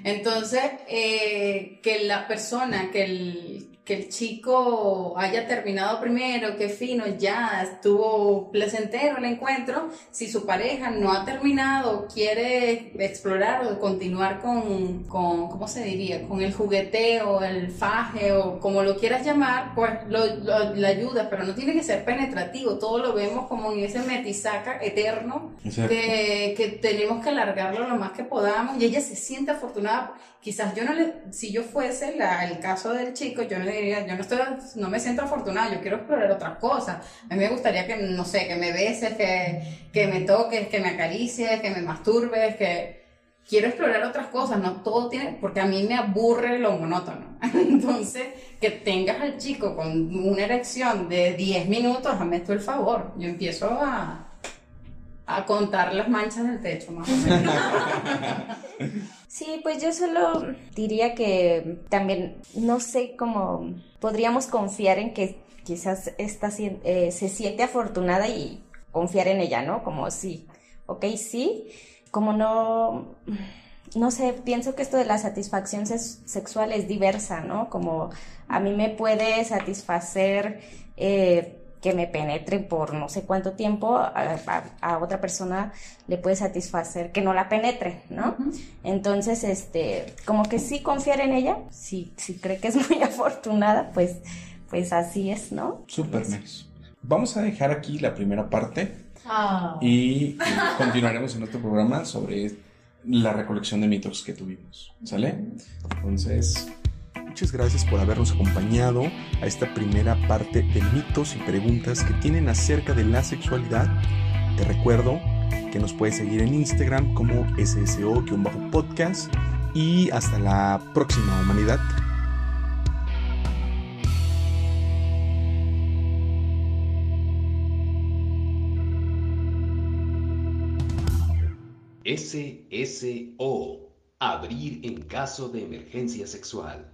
Entonces, eh, que la persona, que el, que el chico haya terminado primero, que fino, ya estuvo placentero el encuentro, si su pareja no ha terminado, quiere explorar o continuar con, con ¿cómo se diría? Con el jugueteo, el faje o como lo quieras llamar, pues lo, lo- ayuda, pero no tiene que ser penetrativo, todo lo vemos como en ese metisaca eterno que, que tenemos que alargarlo lo más que podamos y ella se siente afortunada. Quizás yo no le, si yo fuese el caso del chico, yo no le diría, yo no estoy, no me siento afortunada, yo quiero explorar otras cosas. A mí me gustaría que, no sé, que me beses, que, que me toques, que me acaricies, que me masturbes, que quiero explorar otras cosas, no todo tiene, porque a mí me aburre lo monótono. Entonces, que tengas al chico con una erección de 10 minutos, hazme tú el favor. Yo empiezo a, a contar las manchas del techo, más o menos. Sí, pues yo solo diría que también, no sé cómo podríamos confiar en que quizás esta, eh, se siente afortunada y confiar en ella, ¿no? Como sí, ok, sí, como no, no sé, pienso que esto de la satisfacción sexual es diversa, ¿no? Como a mí me puede satisfacer eh, que me penetren por no sé cuánto tiempo, a, a- a otra persona le puede satisfacer que no la penetre, ¿no? Entonces, este, como que sí confiar en ella, si, si cree que es muy afortunada, pues, pues así es, ¿no? Súper nice. Vamos a dejar aquí la primera parte Ah. y continuaremos en otro programa sobre la recolección de mitos que tuvimos. ¿Sale? Entonces, muchas gracias por habernos acompañado a esta primera parte de mitos y preguntas que tienen acerca de la sexualidad. Te recuerdo que nos puedes seguir en Instagram como SSO-podcast y hasta la próxima humanidad. SSO. Abrir en caso de emergencia sexual.